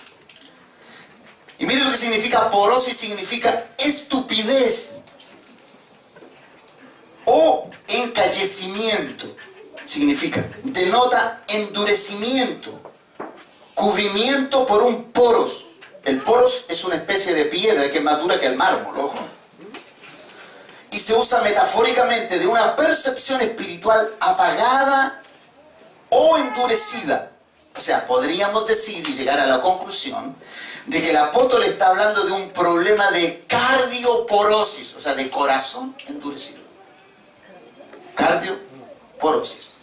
Y mire lo que significa porosis, significa estupidez o encallecimiento. Significa, denota endurecimiento, cubrimiento por un poros. El poros es una especie de piedra que es más dura que el mármol, ojo. Y se usa metafóricamente de una percepción espiritual apagada o endurecida. O sea, podríamos decir y llegar a la conclusión de que el apóstol está hablando de un problema de cardioporosis, o sea, de corazón endurecido. Cardioporosis.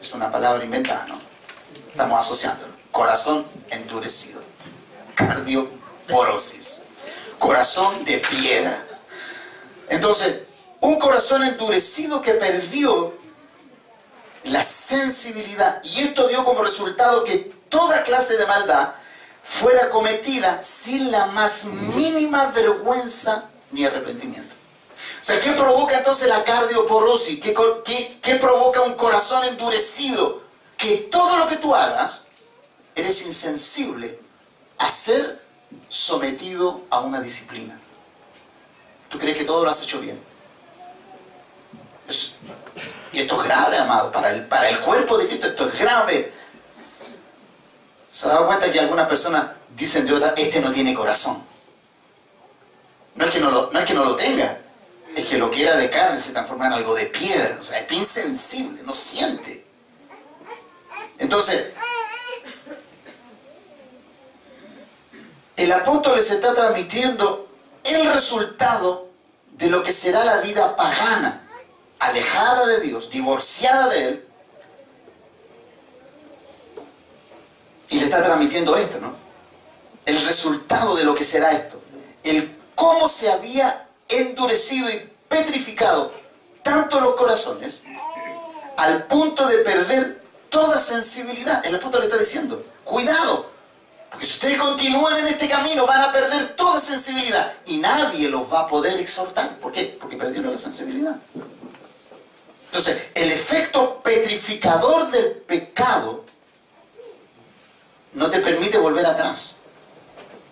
Es una palabra inventada, ¿no? Estamos asociándolo. Corazón endurecido. Cardioporosis. Corazón de piedra. Entonces, un corazón endurecido que perdió la sensibilidad. Y esto dio como resultado que toda clase de maldad fuera cometida sin la más mínima vergüenza ni arrepentimiento. O sea, ¿qué provoca entonces la cardioporosis? ¿Qué, qué, provoca un corazón endurecido? Que todo lo que tú hagas, eres insensible a ser sometido a una disciplina. ¿Tú crees que todo lo has hecho bien? Esto es grave, amado. Para el, para el cuerpo de Cristo esto es grave. ¿Se ha dado cuenta que algunas personas dicen de otra, este no tiene corazón? No es que no lo, no es que no lo tenga, es que lo que era de carne se transforma en algo de piedra. O sea, está insensible, no siente. Entonces, el apóstol les está transmitiendo el resultado de lo que será la vida pagana alejada de Dios, divorciada de Él, y le está transmitiendo esto, ¿no? El resultado de lo que será esto. El cómo se había endurecido y petrificado tanto los corazones al punto de perder toda sensibilidad. El apóstol le está diciendo, cuidado, porque si ustedes continúan en este camino van a perder toda sensibilidad y nadie los va a poder exhortar. ¿Por qué? Porque perdieron la sensibilidad. Entonces, el efecto petrificador del pecado no te permite volver atrás.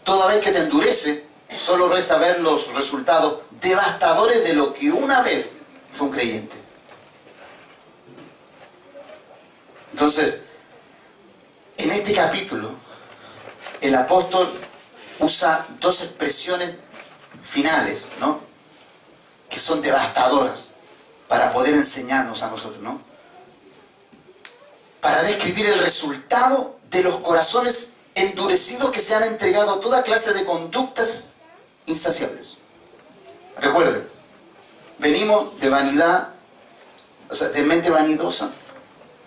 Toda vez que te endurece, solo resta ver los resultados devastadores de lo que una vez fue un creyente. Entonces, en este capítulo, el apóstol usa dos expresiones finales, ¿no? Que son devastadoras para poder enseñarnos a nosotros, ¿no? Para describir el resultado de los corazones endurecidos que se han entregado a toda clase de conductas insaciables. Recuerden, venimos de vanidad, o sea, de mente vanidosa.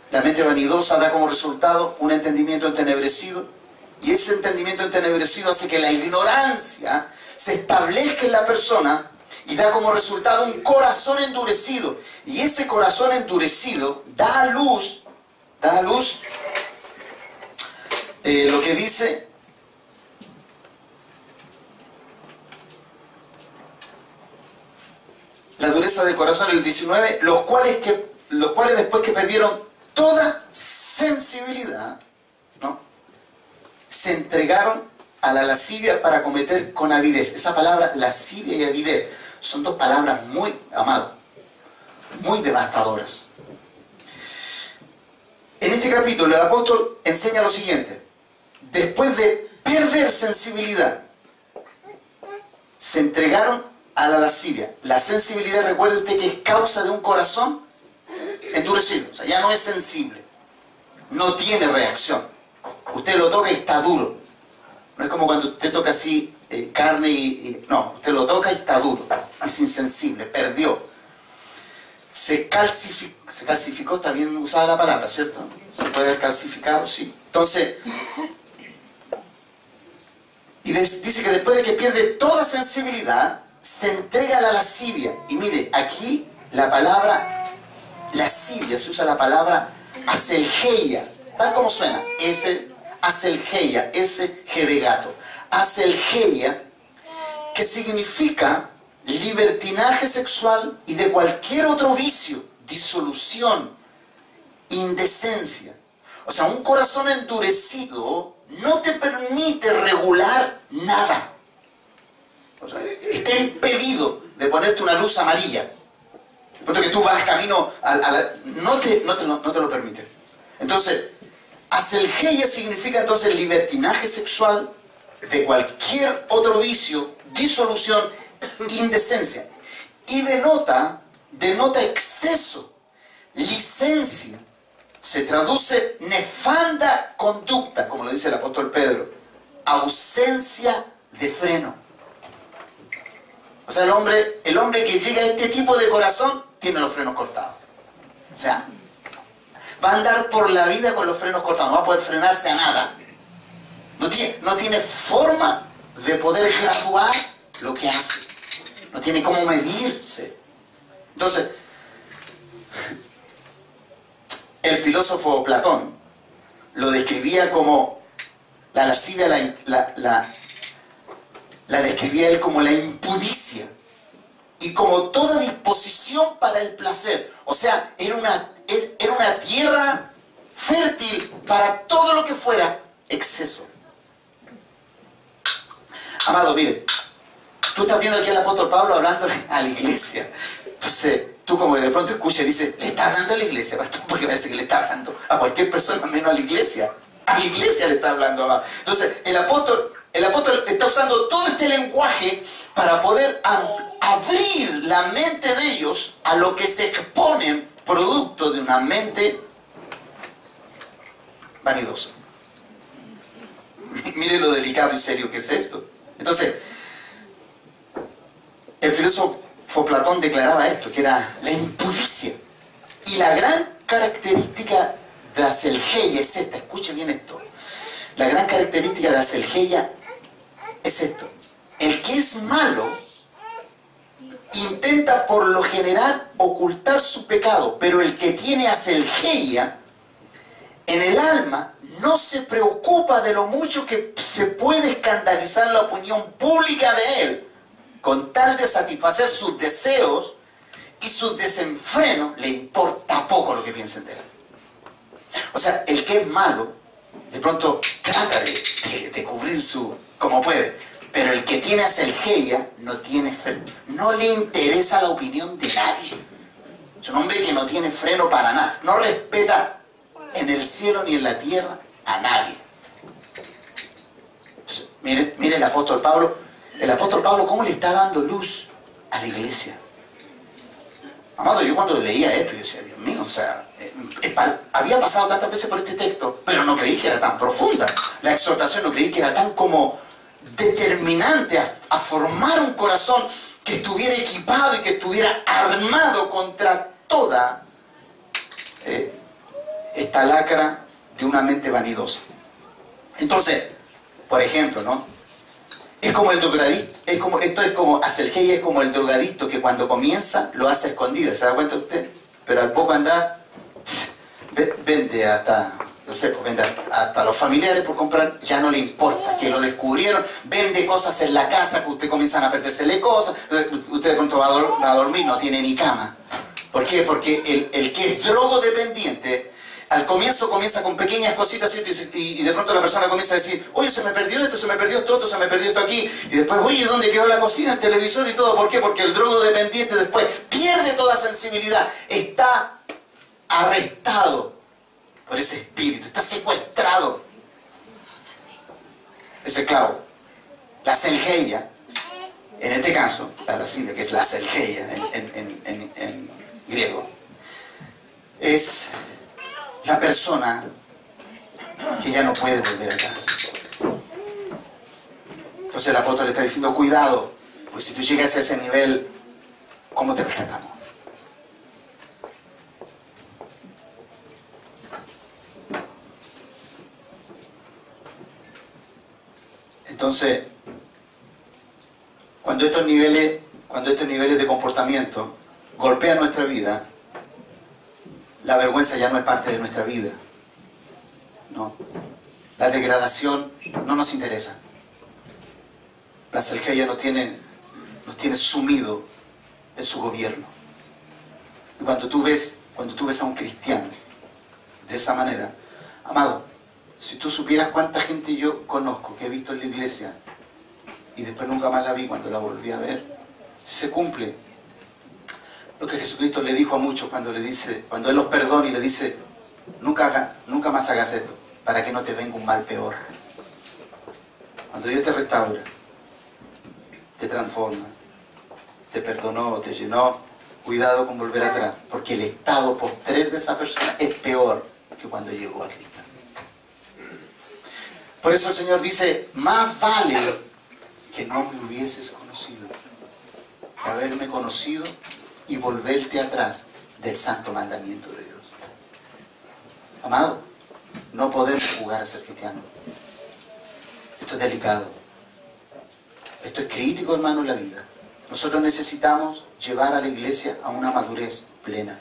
La mente vanidosa da como resultado un entendimiento entenebrecido y ese entendimiento entenebrecido hace que la ignorancia se establezca en la persona y da como resultado un corazón endurecido. Y ese corazón endurecido da a luz, da a luz eh, lo que dice la dureza del corazón, el 19, los cuales, que, los cuales después que perdieron toda sensibilidad, ¿no? se entregaron a la lascivia para cometer con avidez. Esa palabra, lascivia y avidez, son dos palabras muy, amado, muy devastadoras. En este capítulo el apóstol enseña lo siguiente. Después de perder sensibilidad, se entregaron a la lascivia. La sensibilidad, recuerde usted que es causa de un corazón endurecido. O sea, ya no es sensible. No tiene reacción. Usted lo toca y está duro. No es como cuando usted toca así eh, carne y, No, usted lo toca y está duro. Es insensible, perdió. Se calcificó, se calcificó, está bien usada la palabra, ¿cierto? Se puede haber calcificado, sí. Entonces, y dice que después de que pierde toda sensibilidad, se entrega a la lascivia. Y mire, aquí la palabra lascivia, se usa la palabra aselgeia, tal como suena, ese aselgeia, ese G de gato. Aselgeia, que significa libertinaje sexual y de cualquier otro vicio, disolución, indecencia. O sea, un corazón endurecido no te permite regular nada. O está impedido de ponerte una luz amarilla. Porque que tú vas camino a, la, no, te, no, te, no, te, lo permite. Entonces, aselgeia significa entonces libertinaje sexual de cualquier otro vicio, disolución, indecencia. Y denota, denota exceso, licencia, se traduce nefanda conducta, como lo dice el apóstol Pedro, ausencia de freno. O sea, el hombre, el hombre que llega a este tipo de corazón tiene los frenos cortados. O sea, va a andar por la vida con los frenos cortados, no va a poder frenarse a nada. No tiene, no tiene forma de poder graduar lo que hace. No tiene cómo medirse. Entonces, el filósofo Platón lo describía como la lascivia, la, la, describía él como la impudicia y como toda disposición para el placer. O sea, era una, era una tierra fértil para todo lo que fuera exceso. Amado, mire, tú estás viendo aquí al apóstol Pablo hablando a la iglesia. Entonces, tú como de pronto escuchas y dices, le está hablando a la iglesia, pastor, porque parece que le está hablando a cualquier persona menos a la iglesia. A la iglesia le está hablando. Entonces, el apóstol, el apóstol está usando todo este lenguaje para poder abrir la mente de ellos a lo que se exponen producto de una mente vanidosa. Mire lo delicado y serio que es esto. Entonces, el filósofo Platón declaraba esto, que era la impudicia. Y la gran característica de la es esta, escuche bien esto. La gran característica de la es esto. El que es malo intenta por lo general ocultar su pecado, pero el que tiene a en el alma no se preocupa de lo mucho que se puede escandalizar la opinión pública de él con tal de satisfacer sus deseos y su desenfreno, le importa poco lo que piensen de él. O sea, el que es malo, de pronto trata de, cubrir su, como puede, pero el que tiene aselgeia no tiene freno. No le interesa la opinión de nadie. Es un hombre que no tiene freno para nada. No respeta en el cielo ni en la tierra a nadie. mire, el apóstol Pablo el apóstol Pablo, ¿cómo le está dando luz a la iglesia? Amado, yo cuando leía esto, yo decía, Dios mío, o sea, eh, había pasado tantas veces por este texto, pero no creí que era tan profunda. La exhortación no creí que era tan como determinante a, formar un corazón que estuviera equipado y que estuviera armado contra toda eh, esta lacra de una mente vanidosa. Entonces, por ejemplo, ¿no? Es como el drogadicto, es como, esto es como, es como el drogadicto que cuando comienza lo hace escondido, ¿se da cuenta usted? Pero al poco andar, vende hasta, no sé, pues los familiares por comprar, ya no le importa, que lo descubrieron, vende cosas en la casa, que usted comienzan a perdérsele cosas, usted de pronto va a, dormir, no tiene ni cama. ¿Por qué? Porque el, el que es drogodependiente al comienzo comienza con pequeñas cositas y, de pronto la persona comienza a decir, oye, se me perdió esto, se me perdió esto, se me perdió esto aquí. Y después, oye, ¿dónde quedó la cocina, el televisor y todo? ¿Por qué? Porque el drogo dependiente después pierde toda sensibilidad, está arrestado por ese espíritu, está secuestrado. Ese esclavo. La selgeia, en este caso, la lascivia, que es la selgeia en griego, es la persona que ya no puede volver atrás. Entonces el apóstol le está diciendo, cuidado, pues si tú llegas a ese nivel, ¿cómo te rescatamos? Entonces, cuando estos niveles, cuando estos niveles de comportamiento golpean nuestra vida, la vergüenza ya no es parte de nuestra vida. No. La degradación no nos interesa. La Selgeia nos tiene, nos tiene sumido en su gobierno. Y cuando tú ves, cuando tú ves a un cristiano de esa manera, amado, si tú supieras cuánta gente yo conozco que he visto en la iglesia y después nunca más la vi cuando la volví a ver, se cumple lo que Jesucristo le dijo a muchos cuando le dice, cuando Él los perdona y le dice, nunca, haga, nunca más hagas esto, para que no te venga un mal peor. Cuando Dios te restaura, te transforma, te perdonó, te llenó, cuidado con volver atrás, porque el estado postrer de esa persona es peor que cuando llegó a Cristo. Por eso el Señor dice, más vale que no me hubieses conocido, que haberme conocido y volverte atrás del santo mandamiento de Dios. Amado, no podemos jugar a ser cristiano. Esto es delicado. Esto es crítico, hermano, en la vida. Nosotros necesitamos llevar a la iglesia a una madurez plena.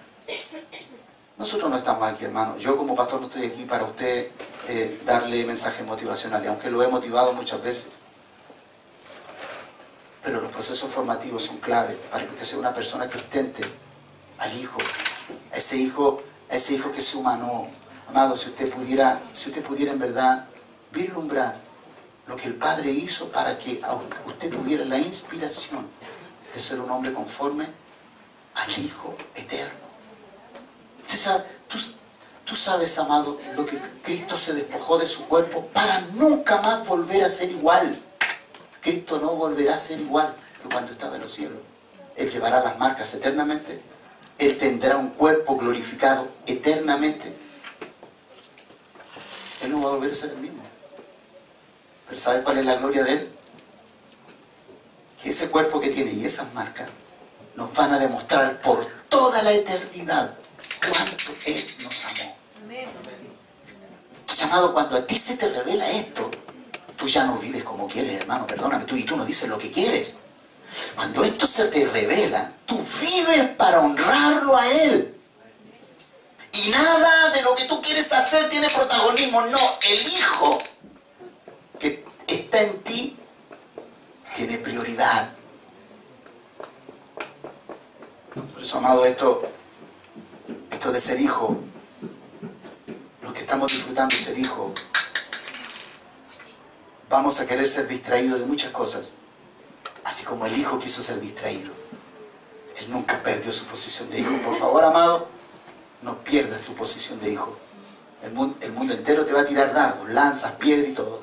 Nosotros no estamos aquí, hermano. Yo como pastor no estoy aquí para usted eh, darle mensajes motivacionales, aunque lo he motivado muchas veces. Procesos formativos son clave para que usted sea una persona que ostente al hijo, ese hijo, ese hijo que se humanó. Amado, si usted pudiera, si usted pudiera en verdad vislumbrar lo que el Padre hizo para que usted tuviera la inspiración de ser un hombre conforme al Hijo eterno. Tú sabes, amado, lo que Cristo se despojó de su cuerpo para nunca más volver a ser igual. Cristo no volverá a ser igual que cuando estaba en los cielos. Él llevará las marcas eternamente. Él tendrá un cuerpo glorificado eternamente. Él no va a volver a ser el mismo. Pero ¿sabe cuál es la gloria de Él? Que ese cuerpo que tiene y esas marcas nos van a demostrar por toda la eternidad cuánto Él nos amó. Entonces, amado, cuando a ti se te revela esto, tú ya no vives como quieres, hermano, perdóname, tú y tú no dices lo que quieres. Cuando esto se te revela, tú vives para honrarlo a Él. Y nada de lo que tú quieres hacer tiene protagonismo. No, el Hijo que está en ti tiene prioridad. Por eso, amado, esto, esto de ser hijo que estamos disfrutando ser hijo, vamos a querer ser distraídos de muchas cosas, así como el hijo quiso ser distraído. Él nunca perdió su posición de hijo. Por favor, amado, no pierdas tu posición de hijo. El mundo, entero te va a tirar dardos, lanzas, piedras y todo.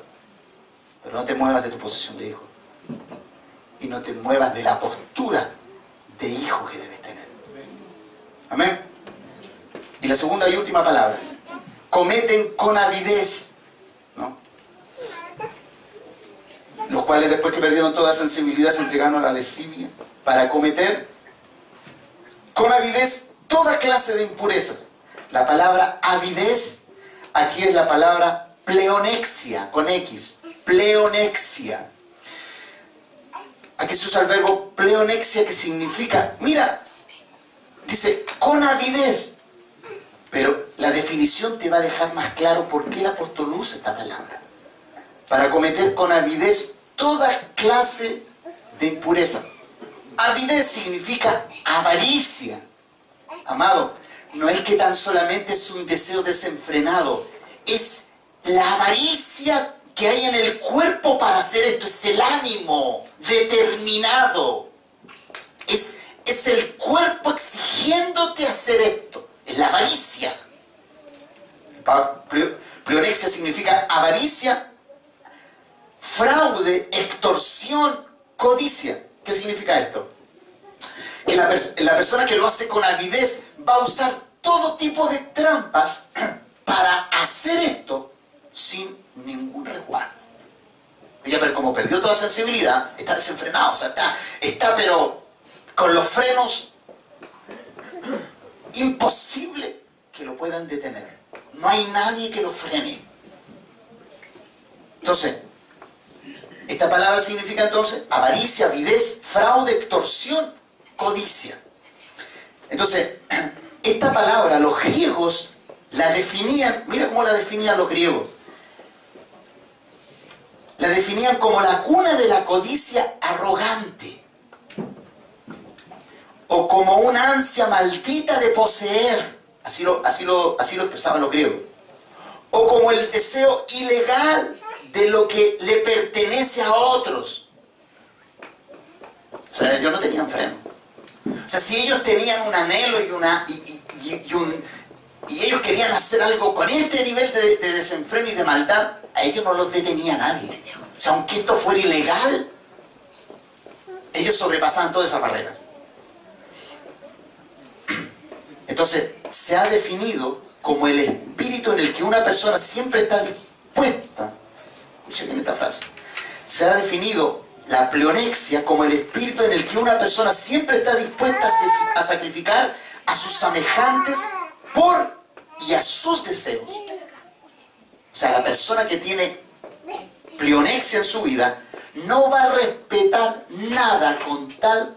Pero no te muevas de tu posición de hijo. Y no te muevas de la postura de hijo que debes tener. Amén. Y la segunda y última palabra cometen con avidez, ¿no? Cuales después que perdieron toda sensibilidad se entregaron a la lesibia para cometer con avidez toda clase de impurezas. La palabra avidez aquí es la palabra pleonexia, con X, pleonexia. Aquí se usa el verbo pleonexia que significa, mira, dice, con avidez. Pero la definición te va a dejar más claro por qué el apóstol usa esta palabra. Para cometer con avidez toda clase de impureza. Avidez significa avaricia. Amado, no es que tan solamente es un deseo desenfrenado, es la avaricia que hay en el cuerpo para hacer esto, es el ánimo determinado, es, es el cuerpo exigiéndote hacer esto, es la avaricia. Plionexia significa avaricia, fraude, extorsión, codicia. ¿Qué significa esto? Que la, persona que lo hace con avidez va a usar todo tipo de trampas para hacer esto sin ningún resguardo. Ella, pero como perdió toda sensibilidad, está desenfrenado, o sea, está, está pero con los frenos imposible que lo puedan detener. No hay nadie que lo frene. Entonces, esta palabra significa entonces avaricia, avidez, fraude, extorsión, codicia. Entonces, esta palabra los griegos la definían, mira cómo la definían los griegos. La definían como la cuna de la codicia arrogante. O como una ansia maldita de poseer. Así lo, así lo, así lo expresaban los griegos. O como el deseo ilegal de lo que le pertenece a otros. O sea, ellos no tenían freno. O sea, si ellos tenían un anhelo y, una, y, ellos querían hacer algo con este nivel de, desenfreno y de maldad, a ellos no los detenía nadie. O sea, aunque esto fuera ilegal, ellos sobrepasaban toda esa barrera. Entonces, se ha definido como el espíritu en el que una persona siempre está dispuesta, escuchen bien esta frase, se ha definido la pleonexia como el espíritu en el que una persona siempre está dispuesta a sacrificar a sus semejantes por y a sus deseos. O sea, la persona que tiene plionexia en su vida no va a respetar nada con tal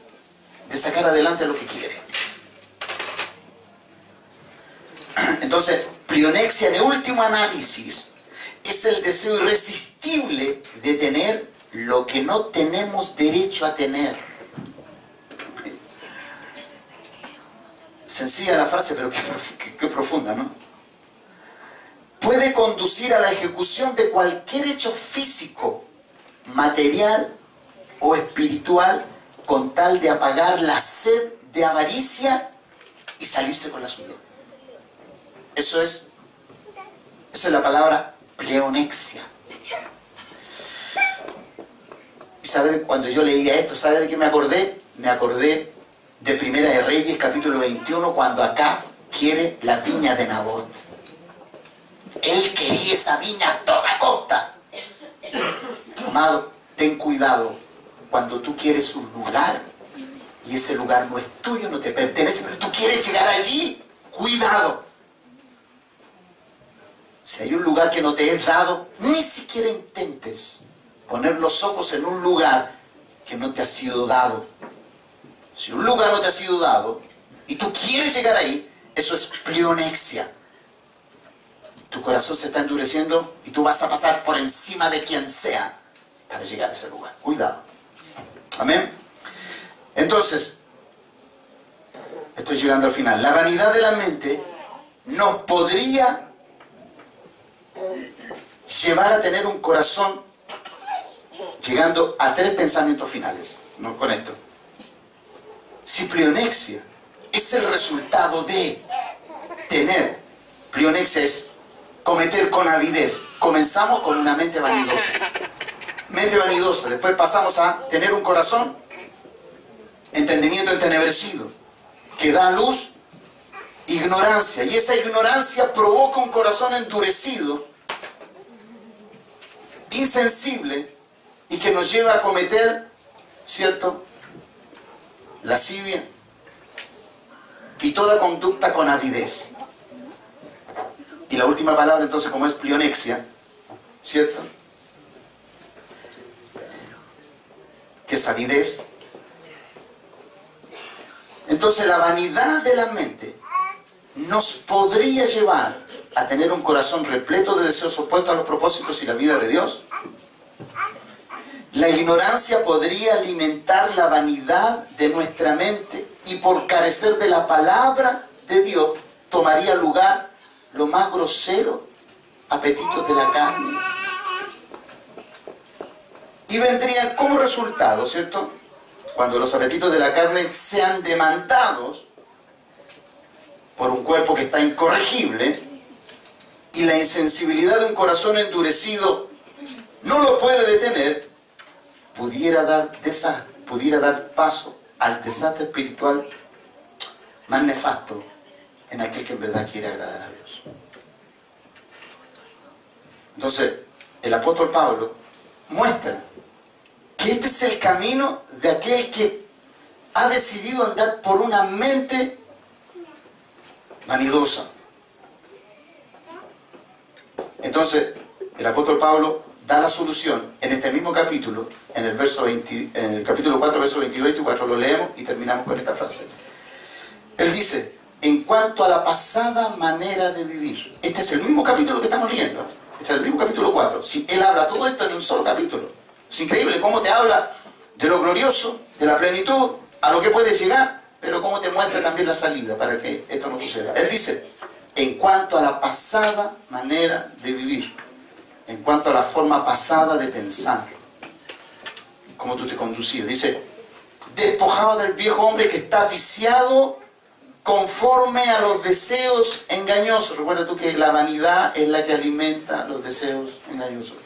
de sacar adelante lo que quiere. Entonces, plionexia en el último análisis es el deseo irresistible de tener lo que no tenemos derecho a tener. Sencilla la frase, pero qué, profunda, ¿no? Puede conducir a la ejecución de cualquier hecho físico, material o espiritual con tal de apagar la sed de avaricia y salirse con la suya. Eso es, esa es la palabra pleonexia. ¿Y sabe cuando yo leía esto, sabe de qué me acordé? Me acordé de Primera de Reyes, capítulo 21, cuando acá quiere la viña de Nabot. Él quería esa viña a toda costa. Amado, ten cuidado. Cuando tú quieres un lugar y ese lugar no es tuyo, no te pertenece, pero tú quieres llegar allí, cuidado. Si hay un lugar que no te es dado, ni siquiera intentes poner los ojos en un lugar que no te ha sido dado. Si un lugar no te ha sido dado y tú quieres llegar ahí, eso es plionexia. Tu corazón se está endureciendo y tú vas a pasar por encima de quien sea para llegar a ese lugar. Cuidado. Amén. Entonces, estoy llegando al final. La vanidad de la mente nos podría llevar a tener un corazón llegando a tres pensamientos finales. No con esto. Si plionexia es el resultado de tener, plionexia es cometer con avidez. Comenzamos con una mente vanidosa. Mente vanidosa. Después pasamos a tener un corazón, entendimiento entenebrecido, que da luz, ignorancia. Y esa ignorancia provoca un corazón endurecido, insensible, y que nos lleva a cometer, ¿cierto? lascivia y toda conducta con avidez. Y la última palabra entonces como es plionexia, ¿cierto? Que es avidez. Entonces la vanidad de la mente nos podría llevar a tener un corazón repleto de deseos opuestos a los propósitos y la vida de Dios la ignorancia podría alimentar la vanidad de nuestra mente y por carecer de la palabra de Dios tomaría lugar lo más grosero, apetitos de la carne. Y vendrían como resultado, ¿cierto? Cuando los apetitos de la carne sean demandados por un cuerpo que está incorregible y la insensibilidad de un corazón endurecido no lo puede detener, pudiera dar, pudiera dar paso al desastre espiritual más nefasto en aquel que en verdad quiere agradar a Dios. Entonces, el apóstol Pablo muestra que este es el camino de aquel que ha decidido andar por una mente vanidosa. Entonces, el apóstol Pablo da la solución en este mismo capítulo, en el, verso en el capítulo 4, verso 22 y 24, lo leemos y terminamos con esta frase. Él dice, en cuanto a la pasada manera de vivir, este es el mismo capítulo que estamos leyendo, este es el mismo capítulo 4, si él habla todo esto en un solo capítulo. Es increíble cómo te habla de lo glorioso, de la plenitud, a lo que puedes llegar, pero cómo te muestra también la salida para que esto no suceda. Él dice, en cuanto a la pasada manera de vivir, en cuanto a la forma pasada de pensar, cómo tú te conducías. Dice, despojado del viejo hombre que está viciado conforme a los deseos engañosos. Recuerda tú que la vanidad es la que alimenta los deseos engañosos.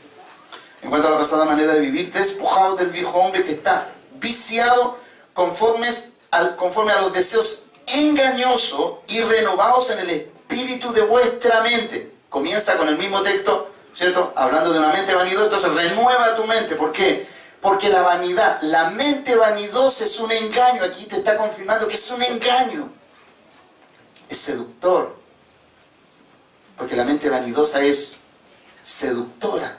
En cuanto a la pasada manera de vivir, despojado del viejo hombre que está viciado al, conforme a los deseos engañosos y renovados en el espíritu de vuestra mente. Comienza con el mismo texto ¿cierto? Hablando de una mente vanidosa, entonces renueva tu mente. ¿Por qué? Porque la vanidad, la mente vanidosa es un engaño. Aquí te está confirmando que es un engaño. Es seductor. Porque la mente vanidosa es seductora.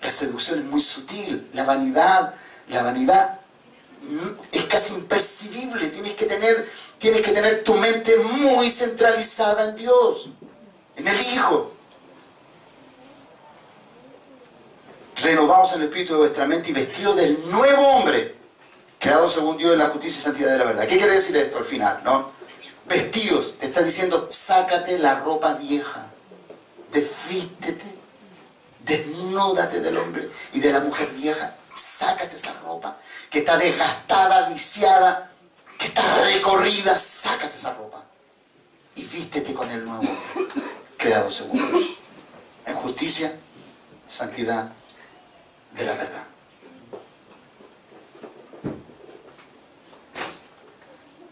La seducción es muy sutil. La vanidad, la vanidad es casi impercibible. Tienes que tener, tienes que tener tu mente muy centralizada en Dios, en el Hijo. renovados en el espíritu de vuestra mente y vestidos del nuevo hombre, creado según Dios en la justicia y santidad de la verdad. ¿Qué quiere decir esto al final? ¿No? Vestidos, te está diciendo, sácate la ropa vieja, desvístete, desnúdate del hombre y de la mujer vieja, sácate esa ropa que está desgastada, viciada, que está recorrida, sácate esa ropa y vístete con el nuevo creado según en justicia, santidad de la verdad.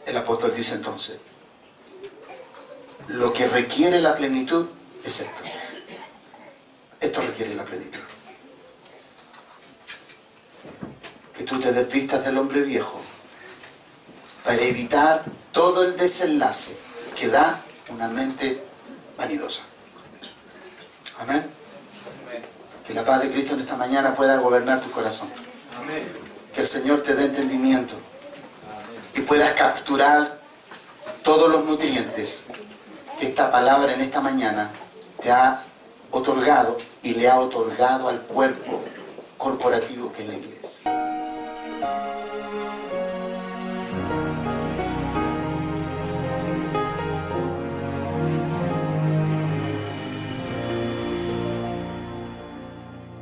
El apóstol dice entonces, lo que requiere la plenitud es esto. Esto requiere la plenitud. Que tú te desvistas del hombre viejo para evitar todo el desenlace que da una mente vanidosa. Amén. Que la paz de Cristo en esta mañana pueda gobernar tu corazón. Que el Señor te dé entendimiento y puedas capturar todos los nutrientes que esta palabra en esta mañana te ha otorgado y le ha otorgado al cuerpo corporativo que es la iglesia. Bye.